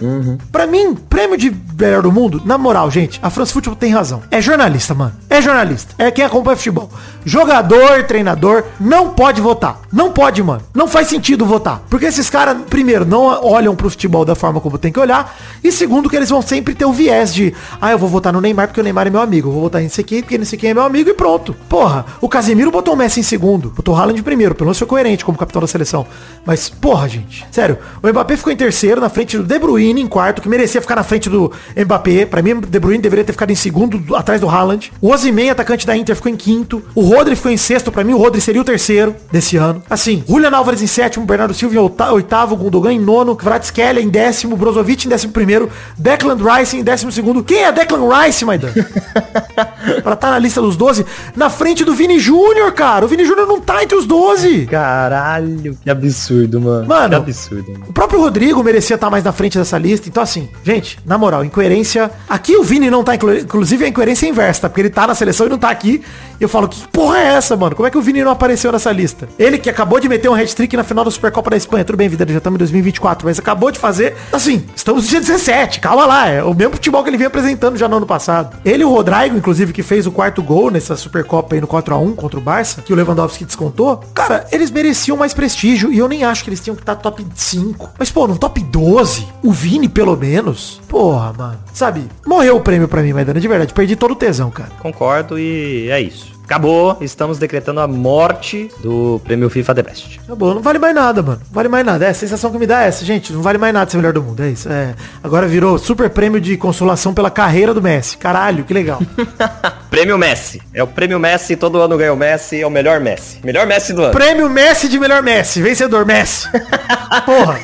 A: Pra mim, prêmio de melhor do mundo, na moral, gente, a France Football tem razão. É jornalista, mano. É jornalista. É quem acompanha futebol. Jogador, treinador, não pode votar. Não pode, mano. Não faz sentido votar. Porque esses caras, primeiro, não olham pro futebol da forma como tem que olhar. E segundo, que eles vão sempre ter o viés de, ah, eu vou votar no Neymar porque o Neymar é meu amigo. Eu vou votar nesse aqui porque nesse aqui é meu amigo e pronto. Porra, o Casemiro botou o Messi em segundo. Botou o Haaland em primeiro. Pelo menos foi coerente como capitão da seleção. Mas, porra, gente. Sério, o Mbappé ficou em terceiro, na frente do De Bruyne em quarto, que merecia ficar na frente do Mbappé. Pra mim, De Bruyne deveria ter ficado em segundo, do- atrás do Haaland. O Osimhen, atacante da Inter, ficou em quinto. O Rodri ficou em sexto. Pra mim, o Rodri seria o terceiro desse ano. Assim, Julian Álvares em sétimo, Bernardo Silva em oita- oitavo, Gundogan em nono, Kvaratskhelia em décimo, Brozovic em décimo primeiro, Declan Rice em décimo segundo. Quem é Declan Rice, Maidan? *laughs* pra estar na lista dos 12, na frente do Vini Júnior, cara. O Vini Júnior não tá entre os 12.
B: Caralho, que absurdo, mano.
A: Mano.
B: Que absurdo. Mano.
A: O próprio Rodrigo merecia estar mais na frente dessa lista. Então, assim, gente, na moral, incoerência. Aqui o Vini não tá, inclu... inclusive a incoerência é inversa, tá? Porque ele tá na seleção e não tá aqui. E eu falo, que porra é essa, mano? Como é que o Vini não apareceu nessa lista? Ele que acabou de meter um hat-trick na final da Supercopa da Espanha. Tudo bem, vida, já estamos em 2024, mas acabou de fazer. Assim, estamos no dia 17, calma lá. É o mesmo futebol que ele vinha apresentando já no ano passado. Ele e o Rodrigo, inclusive, que fez o quarto gol nessa Supercopa aí no 4x1 contra o Barça, que o Lewandowski descontou. Cara, eles mereciam mais prestígio e eu nem acho que eles tinham que estar top 5. Mas, pô, no top 12, o Vini, pelo menos. Porra, mano. Sabe, morreu o prêmio pra mim, Maidana, de verdade. Perdi todo o tesão, cara.
B: Concordo e é isso. Acabou, estamos decretando a morte do prêmio FIFA The Best.
A: Acabou, não vale mais nada, mano. Não vale mais nada. É, a sensação que me dá é essa, gente. Não vale mais nada ser melhor do mundo. É isso. É. Agora virou super prêmio de consolação pela carreira do Messi. Caralho, que legal. *laughs*
B: Prêmio Messi. É o prêmio Messi, todo ano ganha o Messi, é o melhor Messi. Melhor Messi do ano.
A: prêmio Messi de melhor Messi. Vencedor Messi. *laughs* Porra.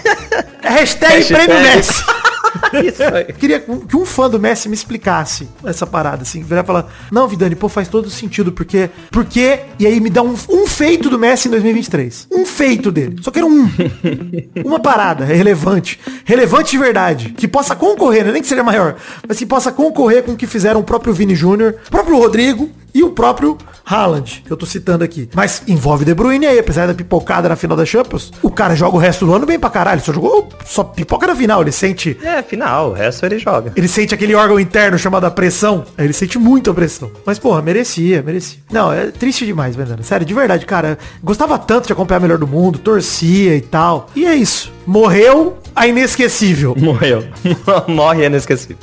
A: É hashtag,
B: Hashtag.
A: prêmio Messi. *laughs* *laughs*
B: Isso aí.
A: Queria que um fã do Messi me explicasse essa parada, assim. Virar e falar, não, Vidani, pô, faz todo sentido, porque... Porque... E aí me dá um, um feito do Messi em 2023. Um feito dele. Só quero um. *laughs* Uma parada relevante. Relevante de verdade. Que possa concorrer, né? nem que seja maior. Mas que possa concorrer com o que fizeram o próprio Vini Júnior, o próprio Rodrigo e o próprio Haaland, que eu tô citando aqui. Mas envolve De Bruyne aí, apesar da pipocada na final da Champions. O cara joga o resto do ano bem pra caralho. Só jogou só pipoca na final. Ele sente
B: É, final, o resto ele joga.
A: ele sente aquele órgão interno chamado a pressão. Aí Ele sente muito a pressão. Mas, porra, merecia, merecia. Não, é triste demais, Bandana. Sério, de verdade, cara. Gostava tanto de acompanhar a melhor do mundo, torcia e tal. E é isso. Morreu a inesquecível.
B: Morreu. *laughs* Morre é inesquecível.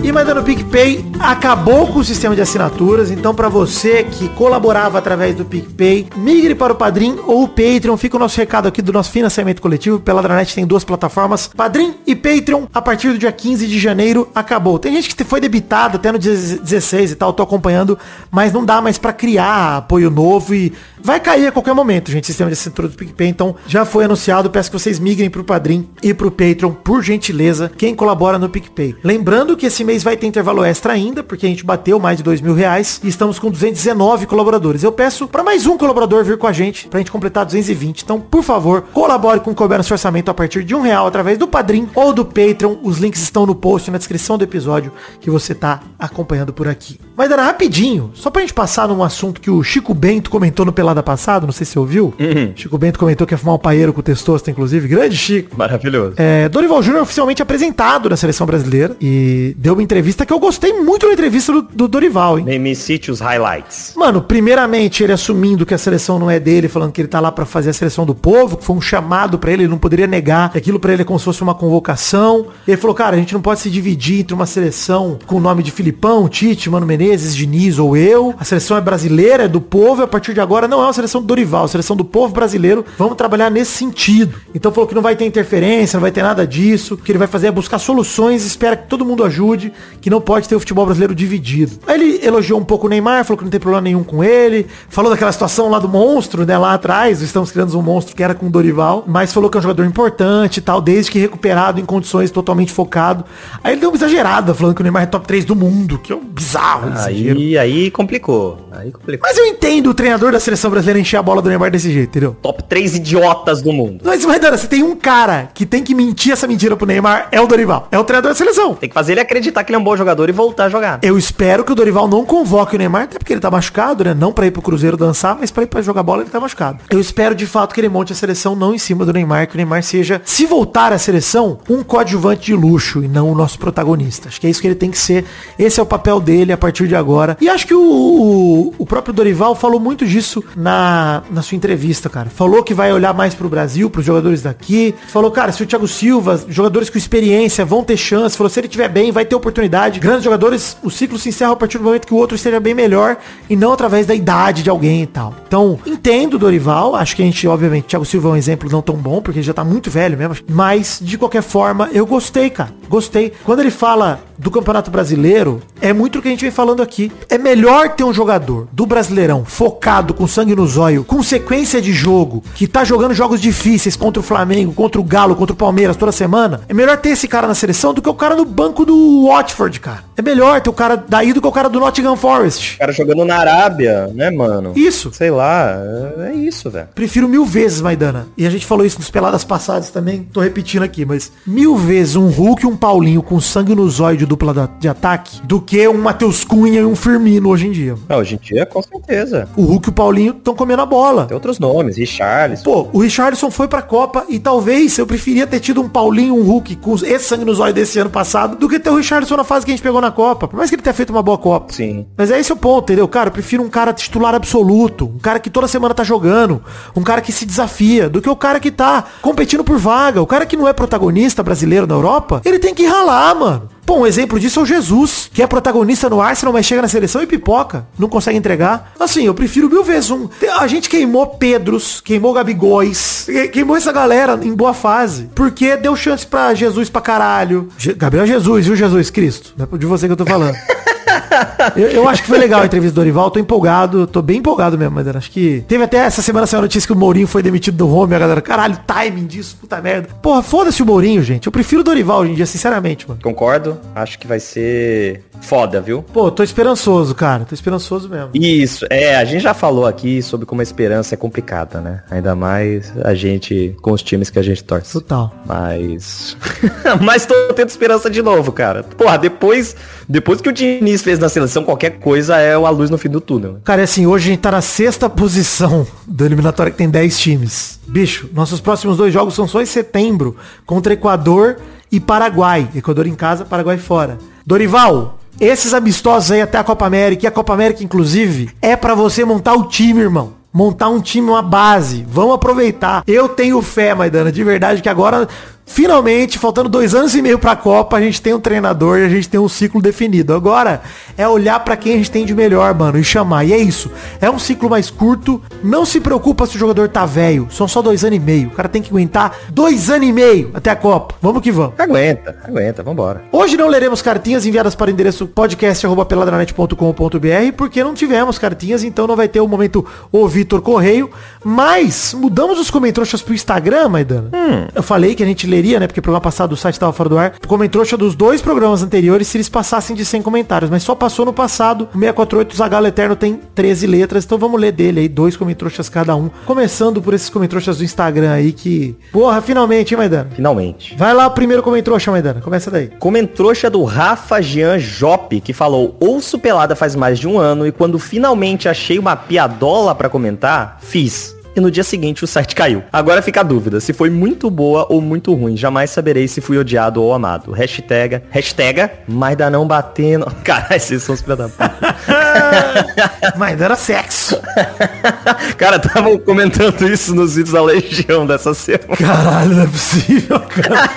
A: E mandando PicPay acabou com o sistema de assinaturas, então para você que colaborava através do PicPay, migre para o Padrim ou o Patreon. Fica o nosso recado aqui do nosso financiamento coletivo. Pela Dranet tem duas plataformas, Padrim e Patreon. A partir do dia 15 de janeiro acabou. Tem gente que foi debitada até no dia 16 e tal, tô acompanhando, mas não dá mais para criar apoio novo e vai cair a qualquer momento, gente, o sistema de assinatura do PicPay. Então já foi anunciado, peço que vocês migrem pro Padrim e pro Patreon, por gentileza, quem colabora no PicPay. Lembrando que esse vai ter intervalo extra ainda, porque a gente bateu mais de dois mil reais e estamos com 219 colaboradores. Eu peço para mais um colaborador vir com a gente, pra gente completar 220. Então, por favor, colabore com o Couber no seu orçamento a partir de um real através do Padrim ou do Patreon. Os links estão no post, na descrição do episódio que você tá acompanhando por aqui. Mas era rapidinho, só pra gente passar num assunto que o Chico Bento comentou no Pelada Passado, não sei se você ouviu. Chico Bento comentou que ia fumar um paeiro com o Testosta, inclusive. Grande Chico.
B: Maravilhoso.
A: É, Dorival Júnior oficialmente apresentado na seleção brasileira e deu uma entrevista que eu gostei muito da entrevista do, do Dorival, hein?
B: Me, me cite os highlights.
A: Mano, primeiramente ele assumindo que a seleção não é dele, falando que ele tá lá pra fazer a seleção do povo, que foi um chamado pra ele, ele não poderia negar, que aquilo pra ele é como se fosse uma convocação. Ele falou, cara, a gente não pode se dividir entre uma seleção com o nome de Filipão, Tite, Mano Menezes, Diniz ou eu. A seleção é brasileira, é do povo, e a partir de agora não é uma seleção do Dorival, é uma seleção do povo brasileiro. Vamos trabalhar nesse sentido. Então falou que não vai ter interferência, não vai ter nada disso, que ele vai fazer é buscar soluções, espera que todo mundo ajude, que não pode ter o futebol brasileiro dividido. Aí ele elogiou um pouco o Neymar, falou que não tem problema nenhum com ele, falou daquela situação lá do monstro, né, lá atrás, estamos criando um monstro que era com o Dorival, mas falou que é um jogador importante e tal, desde que recuperado em condições totalmente focado. Aí ele deu uma exagerada, falando que o Neymar é top 3 do mundo, que é um bizarro. Exagero.
B: Aí, aí complicou. Aí complicou.
A: Mas eu entendo o treinador da seleção brasileira encher a bola do Neymar desse jeito, entendeu?
B: Top 3 idiotas do mundo.
A: Mas, Maidana, você tem um cara que tem que mentir essa mentira pro Neymar, é o Dorival. É o treinador da seleção.
B: Tem que fazer ele acreditar que ele é um bom jogador e voltar a jogar.
A: Eu espero que o Dorival não convoque o Neymar, até porque ele tá machucado, né? Não pra ir pro Cruzeiro dançar, mas pra ir pra jogar bola ele tá machucado. Eu espero de fato que ele monte a seleção não em cima do Neymar, que o Neymar seja, se voltar à seleção, um coadjuvante de luxo e não o nosso protagonista. Acho que é isso que ele tem que ser. Esse é o papel dele a partir de agora. E acho que o, o próprio Dorival falou muito disso na, na sua entrevista, cara. Falou que vai olhar mais pro Brasil, pros jogadores daqui. Falou, cara, se o Thiago Silva, jogadores com experiência vão ter chance. Falou, se ele tiver bem, vai ter oportunidade. Grandes jogadores, o ciclo se encerra a partir do momento que o outro esteja bem melhor e não através da idade de alguém e tal. Então, entendo o Dorival. Acho que a gente, obviamente, Thiago Silva é um exemplo não tão bom, porque ele já tá muito velho mesmo. Mas, de qualquer forma, eu gostei, cara. Gostei. Quando ele fala do Campeonato Brasileiro, é muito o que a gente vem falando aqui. É melhor ter um jogador do Brasileirão focado, com sangue no zóio, com sequência de jogo, que tá jogando jogos difíceis contra o Flamengo, contra o Galo, contra o Palmeiras toda semana. É melhor ter esse cara na seleção do que o cara no banco do Watford, cara. É melhor ter o cara daí do que o cara do Nottingham Forest.
B: O cara jogando na Arábia, né, mano?
A: Isso.
B: Sei lá, é é isso, velho.
A: Prefiro mil vezes, Maidana. E a gente falou isso nos peladas passadas também, tô repetindo aqui, mas mil vezes um Hulk e um Paulinho com sangue no zóio de dupla de ataque do que um Matheus Cunha e um Firmino hoje em dia.
B: Não, hoje em dia, com certeza.
A: O Hulk e o Paulinho estão comendo a bola.
B: Tem outros nomes, Richarlison.
A: Pô, o Richardson foi pra Copa e talvez eu preferia ter tido um Paulinho, um Hulk com esse sangue no zóio desse ano passado do que ter o Richardson na fase que a gente pegou na Copa. Por mais que ele tenha feito uma boa Copa.
B: Sim.
A: Mas é esse o ponto, entendeu? Cara, eu prefiro um cara titular absoluto, um cara que toda semana tá jogando, um cara que se desafia, do que o cara que tá competindo por vaga. O cara que não é protagonista brasileiro na Europa, ele tem que ralar, mano. Pô, um exemplo disso é o Jesus, que é protagonista no Arsenal, mas chega na seleção e pipoca. Não consegue entregar. Assim, eu prefiro mil vezes um. A gente queimou Pedros, queimou Gabigóis, que- queimou essa galera em boa fase. Porque deu chance pra Jesus pra caralho. Gabriel Jesus, viu, Jesus Cristo? Não é de você que eu tô falando. *laughs* Eu, eu acho que foi legal a entrevista do Dorival, tô empolgado, tô bem empolgado mesmo, mas acho que. Teve até essa semana saiu a notícia que o Mourinho foi demitido do home, a galera, caralho, timing disso, puta merda. Porra, foda-se o Mourinho, gente. Eu prefiro o Dorival hoje em dia, sinceramente, mano.
B: Concordo. Acho que vai ser foda, viu?
A: Pô, tô esperançoso, cara. Tô esperançoso mesmo.
B: Isso, é, a gente já falou aqui sobre como a esperança é complicada, né? Ainda mais a gente com os times que a gente torce.
A: Total.
B: Mas. *laughs* Mas tô tendo esperança de novo, cara. Porra, depois, depois que o Diniz fez na seleção, qualquer coisa é uma luz no fim do túnel.
A: Cara, é assim, hoje a gente tá na sexta posição do eliminatório que tem 10 times. Bicho, nossos próximos dois jogos são só em setembro, contra Equador e Paraguai. Equador em casa, Paraguai fora. Dorival, esses amistosos aí até a Copa América, e a Copa América, inclusive, é pra você montar o time, irmão. Montar um time, uma base. Vamos aproveitar. Eu tenho fé, Maidana, de verdade, que agora, finalmente, faltando dois anos e meio pra Copa, a gente tem um treinador e a gente tem um ciclo definido. Agora, é olhar pra quem a gente tem de melhor, mano, e chamar. E é isso. É um ciclo mais curto. Não se preocupa se o jogador tá velho. São só dois anos e meio. O cara tem que aguentar dois anos e meio até a Copa. Vamos que vamos.
B: Aguenta, aguenta, vambora.
A: Hoje não leremos cartinhas enviadas para o endereço podcast.peladranet.com.br porque não tivemos cartinhas, então não vai ter o momento o Vitor Correio. Mas mudamos os comentroxas pro Instagram, Maidana. Eu falei que a gente leria, né? Porque o programa passado o site tava fora do ar. Comentroxa dos dois programas anteriores se eles passassem de 100 comentários. Mas só passou no passado. O 648 Zagalo Eterno tem 13 letras. Então vamos ler dele aí, dois comentroxas cada um. Começando por esses comentroxas do Instagram aí que... Porra, finalmente, hein, Maidana?
B: Finalmente.
A: Vai lá o primeiro comentrouxa, Maidana. Começa daí.
B: Comentrouxa do Rafa Jean Jope, que falou, ouço pelada faz mais de um ano e quando finalmente achei uma piadola pra comentar, fiz. E no dia seguinte o site caiu. Agora fica a dúvida, se foi muito boa ou muito ruim. Jamais saberei se fui odiado ou amado. Hashtag, hashtag, mas dá não batendo. *laughs* Caralho, vocês são os filhos da puta. *laughs*
A: Mas era sexo. *laughs*
B: Cara, estavam comentando isso nos vídeos da Legião dessa semana.
A: Caralho, não é possível, cara.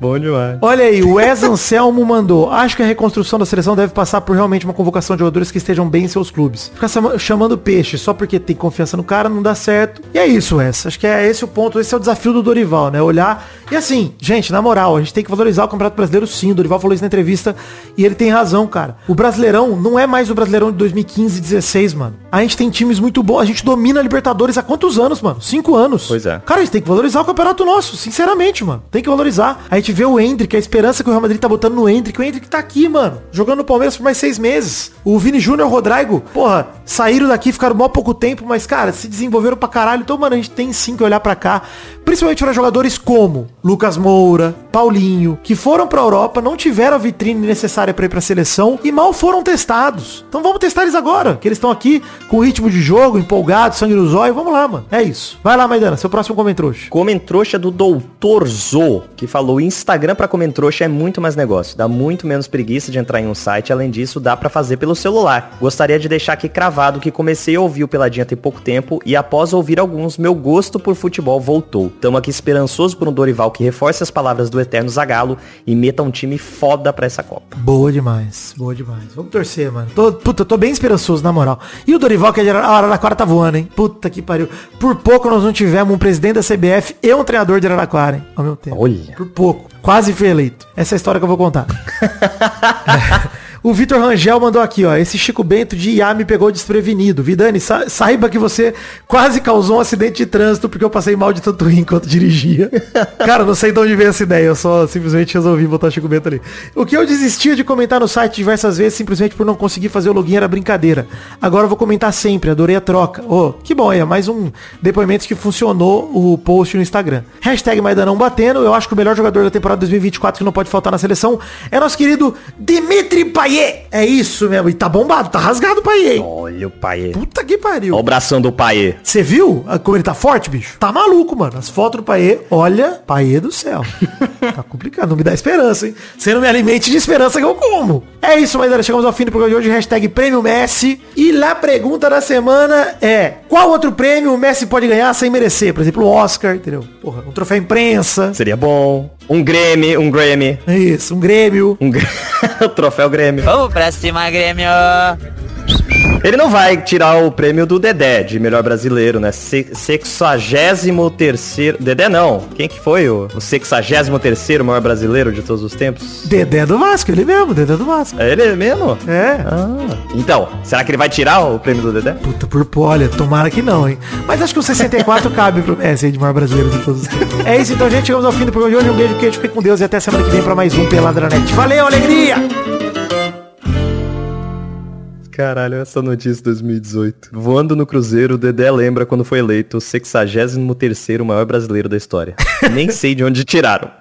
B: Bom demais.
A: Olha aí, o Wes Anselmo mandou. Acho que a reconstrução da seleção deve passar por realmente uma convocação de jogadores que estejam bem em seus clubes. Ficar chama- chamando peixe só porque tem confiança no cara, não dá certo. E é isso, essa. Acho que é esse o ponto, esse é o desafio do Dorival, né? Olhar. E assim, gente, na moral, a gente tem que valorizar o Campeonato Brasileiro sim. O Dorival falou isso na entrevista e ele tem razão, cara. O Brasileirão não é mais o Brasileirão de 2015 e 16, mano. A gente tem times muito bons, a gente domina a Libertadores há quantos anos, mano? Cinco anos.
B: Pois é.
A: Cara, a gente tem que valorizar o campeonato nosso, sinceramente, mano. Tem que valorizar. A gente vê o Hendrick, a esperança que o Real Madrid tá botando no Hendrick. O Hendrick tá aqui, mano. Jogando no Palmeiras por mais seis meses. O Vini Júnior e o Rodrigo, porra, saíram daqui, ficaram mó pouco tempo, mas, cara, se desenvolveram pra caralho. Então, mano, a gente tem sim que olhar pra cá. Principalmente para jogadores como Lucas Moura, Paulinho, que foram pra Europa, não tiveram a vitrine necessária pra ir pra seleção e mal foram testados. Então vamos testar eles agora, que eles estão aqui com ritmo de jogo, empolgados, sangue no zóio. Vamos lá, mano. É isso. Vai lá, Maidana, seu próximo comentrouxa.
B: Comentrouxa do Doutor Zo, que falou Instagram pra Comentrouxa é muito mais negócio, dá muito menos preguiça de entrar em um site, além disso dá pra fazer pelo celular. Gostaria de deixar aqui cravado que comecei a ouvir o Peladinha tem pouco tempo e após ouvir alguns, meu gosto por futebol voltou. Tamo aqui esperançoso por um Dorival que reforce as palavras do eterno Zagalo e meta um time foda pra essa Copa.
A: Boa demais, boa demais. Vamos torcer, mano. Tô, puta, tô bem esperançoso, na moral. E o Dorival, que é de Araraquara, tá voando, hein? Puta que pariu. Por pouco nós não tivemos um presidente da CBF e um treinador de Araraquara, hein? Ao mesmo tempo.
B: Olha.
A: Por pouco. Quase foi eleito. Essa é a história que eu vou contar. *laughs* O Vitor Rangel mandou aqui, ó. Esse Chico Bento de IA me pegou desprevenido. Vidani, sa saiba que você quase causou um acidente de trânsito porque eu passei mal de tanto rir enquanto dirigia. *laughs* Cara, não sei de onde veio essa ideia. Eu só simplesmente resolvi botar Chico Bento ali. O que eu desistia de comentar no site diversas vezes simplesmente por não conseguir fazer o login era brincadeira. Agora eu vou comentar sempre. Adorei a troca. Ô, oh, que bom, é mais um depoimento que funcionou o post no Instagram. Hashtag Maidanão batendo. Eu acho que o melhor jogador da temporada 2024 que não pode faltar na seleção é nosso querido Dimitri Payet. É isso mesmo. E tá bombado, tá rasgado o Paiê.
B: Olha o Paiê.
A: Puta que pariu.
B: Olha o bração do Paiê.
A: Você viu como ele tá forte, bicho? Tá maluco, mano. As fotos do Paiê, olha, Paiê do céu. *laughs* tá complicado, não me dá esperança, hein? Você não me alimente de esperança que eu como. É isso, mas chegamos ao fim do programa de hoje. Hashtag Prêmio Messi. E lá a pergunta da semana é, qual outro prêmio o Messi pode ganhar sem merecer? Por exemplo, um Oscar, entendeu? Porra, um troféu imprensa.
B: Seria bom. Um Grêmio, um Grammy.
A: Isso, um Grêmio.
B: Um o *laughs* troféu Grêmio.
E: Vamos pra cima, Grêmio.
B: Ele não vai tirar o prêmio do Dedé, de melhor brasileiro, né? Se, sexagésimo terceiro... Dedé não. Quem que foi o, o sexagésimo terceiro maior brasileiro de todos os tempos?
A: Dedé do Vasco, ele mesmo, Dedé do Vasco.
B: É ele mesmo?
A: É.
B: Ah. Então, será que ele vai tirar o prêmio do Dedé?
A: Puta, por olha, tomara que não, hein? Mas acho que o 64 *laughs* cabe pro Messi de maior brasileiro de todos os tempos. É isso, então, gente. Chegamos ao fim do programa de hoje. Um beijo, queijo, fique com Deus e até semana que vem pra mais um Peladranet. Valeu, alegria!
B: Caralho, essa notícia de 2018. Voando no Cruzeiro, Dedé lembra quando foi eleito o 63º maior brasileiro da história. Nem sei de onde tiraram. *laughs*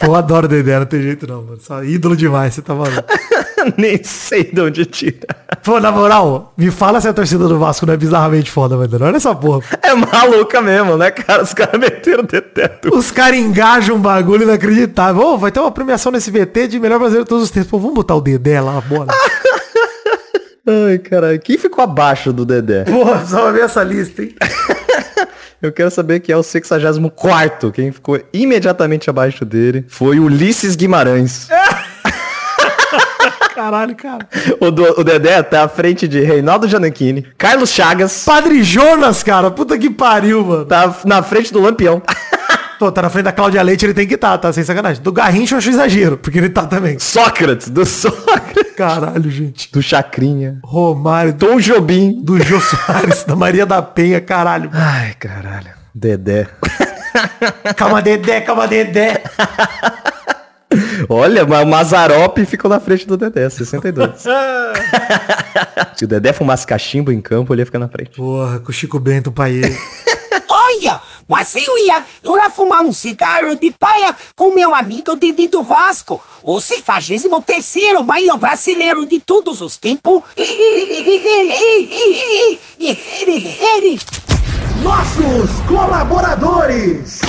A: Eu adoro o Dedé, não tem jeito não, mano. Só ídolo demais, você tá maluco. *laughs*
B: Nem sei de onde tira.
A: Pô, na moral, me fala se a torcida do Vasco não é bizarramente foda, mano. Olha essa porra.
B: É maluca mesmo, né, cara? Os caras meteram o Dedé.
A: Os caras engajam um bagulho inacreditável. Ô, vai ter uma premiação nesse VT de melhor brasileiro de todos os tempos. Pô, vamos botar o Dedé lá, bora. *laughs*
B: Ai, caralho. Quem ficou abaixo do Dedé?
A: Porra, só ver essa lista, hein? *laughs*
B: Eu quero saber que é o 64 Quem ficou imediatamente abaixo dele foi Ulisses Guimarães. *laughs*
A: Caralho, cara.
B: O, do, o Dedé tá à frente de Reinaldo Giannichini, Carlos Chagas.
A: Padre Jonas, cara. Puta que pariu, mano.
B: Tá na frente do Lampião.
A: Pô, tá na frente da Cláudia Leite, ele tem que estar, tá, tá? Sem sacanagem. Do Garrincha eu acho exagero, porque ele tá também.
B: Sócrates, do Sócrates.
A: Caralho, gente.
B: Do Chacrinha.
A: Romário.
B: Tom Jobim.
A: Do Jô Soares, da Maria da Penha, caralho.
B: Ai, caralho. Dedé. *laughs*
A: calma, Dedé, calma, Dedé. *laughs*
B: Olha, o Mazarop ficou na frente do Dedé, 62. *laughs* Se o Dedé fumasse cachimbo em campo, ele ia ficar na frente.
A: Porra, com o Chico Bento, pai.
D: Olha, mas eu ia, ia fumar um cigarro de paia com meu amigo Didi do Vasco, o 63 terceiro maior brasileiro de todos os tempos.
A: Nossos colaboradores!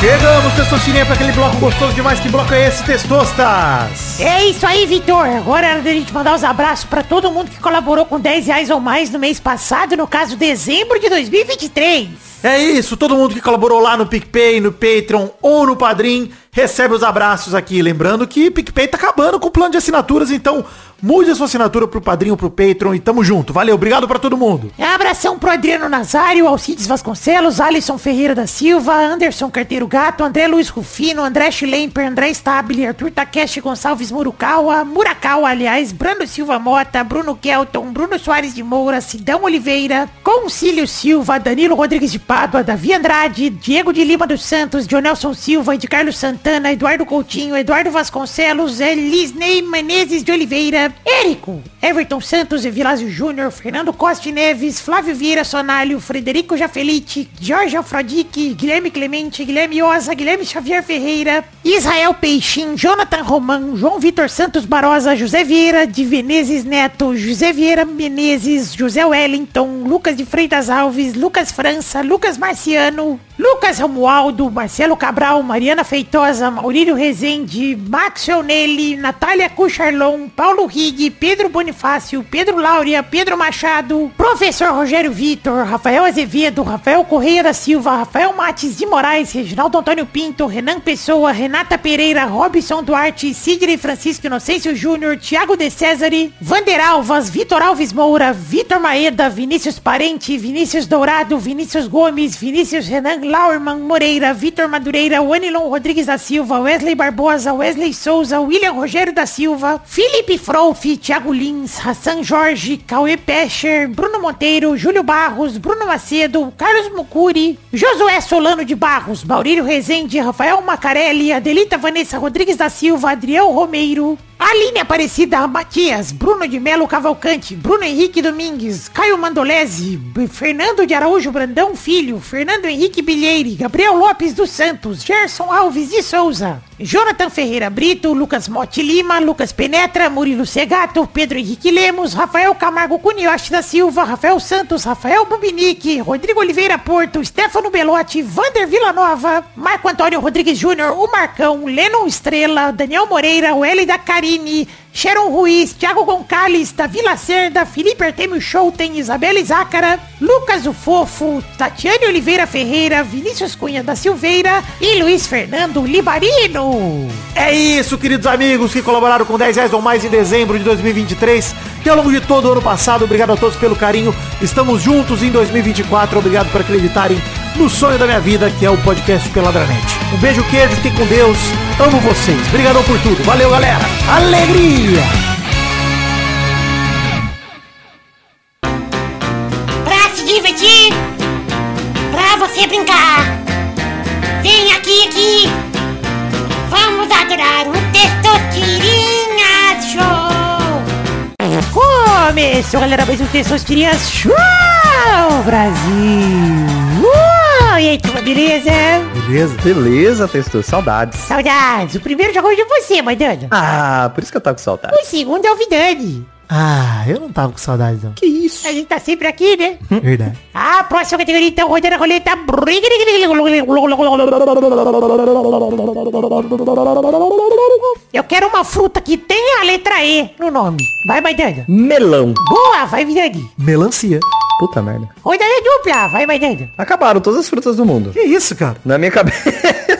A: Chegamos, Testosterinha, para aquele bloco gostoso demais. Que bloco é esse, Testostas?
F: É isso aí, Vitor. Agora é hora da gente mandar os abraços para todo mundo que colaborou com 10 reais ou mais no mês passado, no caso, dezembro de 2023.
A: É isso, todo mundo que colaborou lá no PicPay, no Patreon ou no Padrim, recebe os abraços aqui. Lembrando que PicPay tá acabando com o plano de assinaturas, então mude a sua assinatura pro Padrim ou pro Patreon e tamo junto. Valeu, obrigado pra todo mundo.
F: Abração pro Adriano Nazário, Alcides Vasconcelos, Alisson Ferreira da Silva, Anderson Carteiro Gato, André Luiz Rufino, André Schlemper, André Stabile, Arthur Takeshi Gonçalves Murukawa, Murakawa, aliás, Brando Silva Mota, Bruno Kelton, Bruno Soares de Moura, Sidão Oliveira, Concílio Silva, Danilo Rodrigues de Pádua, Davi Andrade, Diego de Lima dos Santos, Dionelson Silva, de Carlos Santana, Eduardo Coutinho, Eduardo Vasconcelos, Elisnei Menezes de Oliveira, Érico, Everton Santos e Vilásio Júnior, Fernando Costa Neves, Flávio Vieira Sonalho, Frederico Jafelite, Jorge Alfrodique, Guilherme Clemente, Guilherme Oza, Guilherme Xavier Ferreira, Israel Peixin, Jonathan Roman, João Vitor Santos Barosa, José Vieira de Venezes Neto, José Vieira Menezes, José Wellington, Lucas de Freitas Alves, Lucas França, Lucas Marciano, Lucas Romualdo, Marcelo Cabral, Mariana Feitosa, Maurílio Rezende, Max Onelli, Natália Cucharlon, Paulo Rig, Pedro Bonifácio, Pedro Laura, Pedro Machado, Professor Rogério Vitor, Rafael Azevedo, Rafael Correia da Silva, Rafael Mates de Moraes, Reginaldo Antônio Pinto, Renan Pessoa, Renata Pereira, Robson Duarte, Sidney Francisco Inocêncio Júnior, Thiago De Cesare, Vander Alvas, Vitor Alves Moura, Vitor Maeda, Vinícius Parente, Vinícius Dourado, Vinícius Gomes, Vinícius Renan Lauerman Moreira, Vitor Madureira, Wanilon Rodrigues da Silva, Wesley Barbosa, Wesley Souza, William Rogério da Silva, Felipe Frouf, Thiago Lins, Hassan Jorge, Cauê Pescher, Bruno Monteiro, Júlio Barros, Bruno Macedo, Carlos Mucuri, Josué Solano de Barros, Maurílio Rezende, Rafael Macarelli, Adelita Vanessa Rodrigues da Silva, Adriel Romeiro, Aline Aparecida Matias, Bruno de Melo Cavalcante, Bruno Henrique Domingues, Caio Mandolese, Fernando de Araújo Brandão Filho, Fernando Henrique Bilheire, Gabriel Lopes dos Santos, Gerson Alves de Souza, Jonathan Ferreira Brito, Lucas Motti Lima, Lucas Penetra, Murilo Segato, Pedro Henrique Lemos, Rafael Camargo Cunioche da Silva, Rafael Santos, Rafael Bubinique, Rodrigo Oliveira Porto, Stefano Belotti, Vander Villanova, Marco Antônio Rodrigues Júnior, o Marcão, Lennon Estrela, Daniel Moreira, o L da Carine, Sharon Ruiz, Thiago Goncalves, Davi Lacerda, Felipe Artemio Schouten, Isabela Zácara, Lucas o Fofo, Tatiane Oliveira Ferreira, Vinícius Cunha da Silveira e Luiz Fernando Libarino.
A: É isso, queridos amigos que colaboraram com 10 reais ou mais em dezembro de 2023 e ao longo de todo o ano passado. Obrigado a todos pelo carinho. Estamos juntos em 2024. Obrigado por acreditarem no sonho da minha vida, que é o podcast Peladranet. Um beijo, queijo, fiquem com Deus. Amo vocês. Obrigadão por tudo. Valeu, galera. Alegria!
E: Pra se divertir, pra você brincar. Vem aqui, aqui. Vamos adorar o Testosterinha Show.
F: Começou, galera, mais um Testosterinhas Show, Brasil. E aí, turma, beleza?
A: Beleza?
B: Beleza, testou. Saudades.
F: Saudades. O primeiro jogou de você, Maidana.
B: Ah, por isso que eu tava com saudade.
F: O segundo é o Vidani.
A: Ah, eu não tava com saudade, não.
B: Que isso?
F: A gente tá sempre aqui, né?
A: Verdade.
F: A *laughs* próxima categoria, então, rodando a roleta. Eu quero uma fruta que tenha a letra E no nome. Vai, Maidana.
B: Melão.
F: Boa, vai, Vidani.
A: Melancia.
B: Puta merda.
F: Rodada dupla, vai, Maidana.
B: Acabaram todas as frutas do mundo.
A: Que isso, cara?
B: Na minha cabeça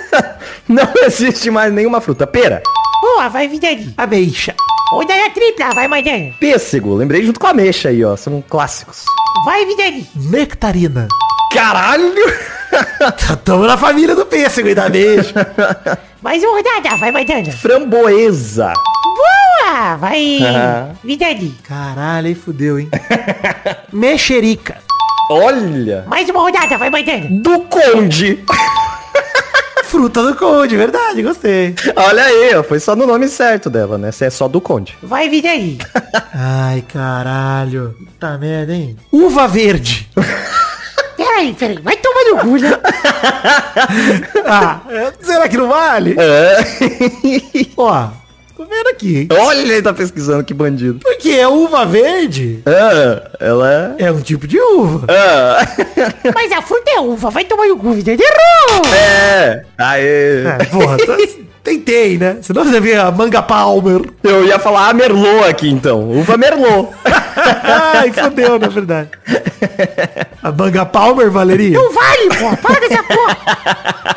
B: *laughs* não existe mais nenhuma fruta. Pera,
F: Boa, vai, Vidani.
A: Ameixa.
F: Rodada tripla, vai, Maidana.
B: pêssego. Lembrei junto com a ameixa aí, ó. São clássicos.
F: Vai, Vidani.
A: Nectarina.
B: Caralho! *laughs*
A: Tamo na família do pêssego e da ameixa. *laughs*
F: Mais uma rodada, vai, Maidana.
B: Framboesa.
F: Vai, Vidani.
A: Caralho, aí fudeu, hein? *laughs* Mexerica.
B: Olha!
F: Mais uma rodada, vai, Maidana.
B: Do Conde.
A: Fruta do conde, verdade, gostei.
B: Olha aí, ó, foi só no nome certo dela, né? Você é só do Conde.
F: Vai, Vidani. *laughs*
A: Ai, caralho. Tá merda, hein? Uva verde.
F: Peraí, peraí, vai tomar no cu, né? *laughs*
A: Ah, será que não vale?
B: É.
A: Ó, Tô vendo aqui, hein?
B: Olha, ele tá pesquisando, que bandido.
A: Porque a uva verde
B: Ah, ela é...
A: é um tipo de uva.
B: Ah, *laughs*
F: Mas a fruta é uva, vai tomar no cu. Errou!
B: é. Aê.
A: É, porra, tá- tentei, né? Senão você vê a manga palmer.
B: Eu ia falar a Merlot aqui, então. Uva Merlot. *laughs*
A: Ai, fodeu, na verdade. A manga palmer, Valeria?
F: Não vale, pô. Para com essa porra.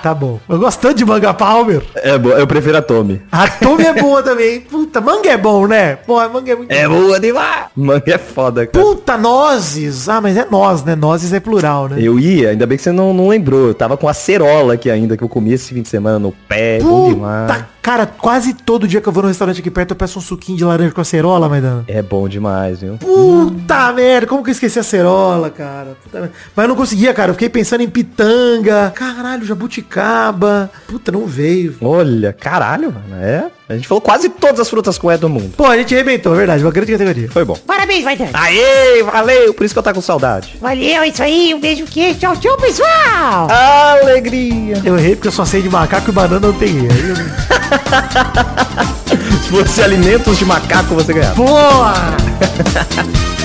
A: Tá bom. Eu gosto tanto de manga palmer.
B: É, boa, eu prefiro a Tommy.
A: A Tommy é boa também. Puta, manga é bom, né? Pô, a manga é muito
B: É boa demais. Manga é foda, cara.
A: Puta, nozes. Ah, mas é noz, né? Nozes é plural, né?
B: Eu ia, ainda bem que você não, não lembrou. Eu tava com acerola aqui ainda, que eu comi esse fim de semana no pé. Bom demais.
A: Puta, cara, quase todo dia que eu vou no restaurante aqui perto eu peço um suquinho de laranja com acerola, Maidana.
B: É bom demais, viu?
A: Puta merda, como que eu esqueci a cerola, cara? Puta. Mas eu não conseguia, cara. Eu fiquei pensando em pitanga. Caralho, jabuticaba. Puta, não veio.
B: Olha, caralho, mano. É. A gente falou quase todas as frutas com E do mundo.
A: Pô, a gente arrebentou, é verdade. Uma grande categoria.
B: Foi bom.
F: Parabéns, Vitor.
B: Aê, valeu. Por isso que eu tava com saudade.
F: Valeu, é isso aí. Um beijo, queijo. Tchau, tchau, pessoal.
B: Alegria.
A: Eu errei porque eu só sei de macaco e banana não tem erro. Aí eu não-
B: Se fosse alimentos de macaco, você ganhava.
A: Boa! *laughs*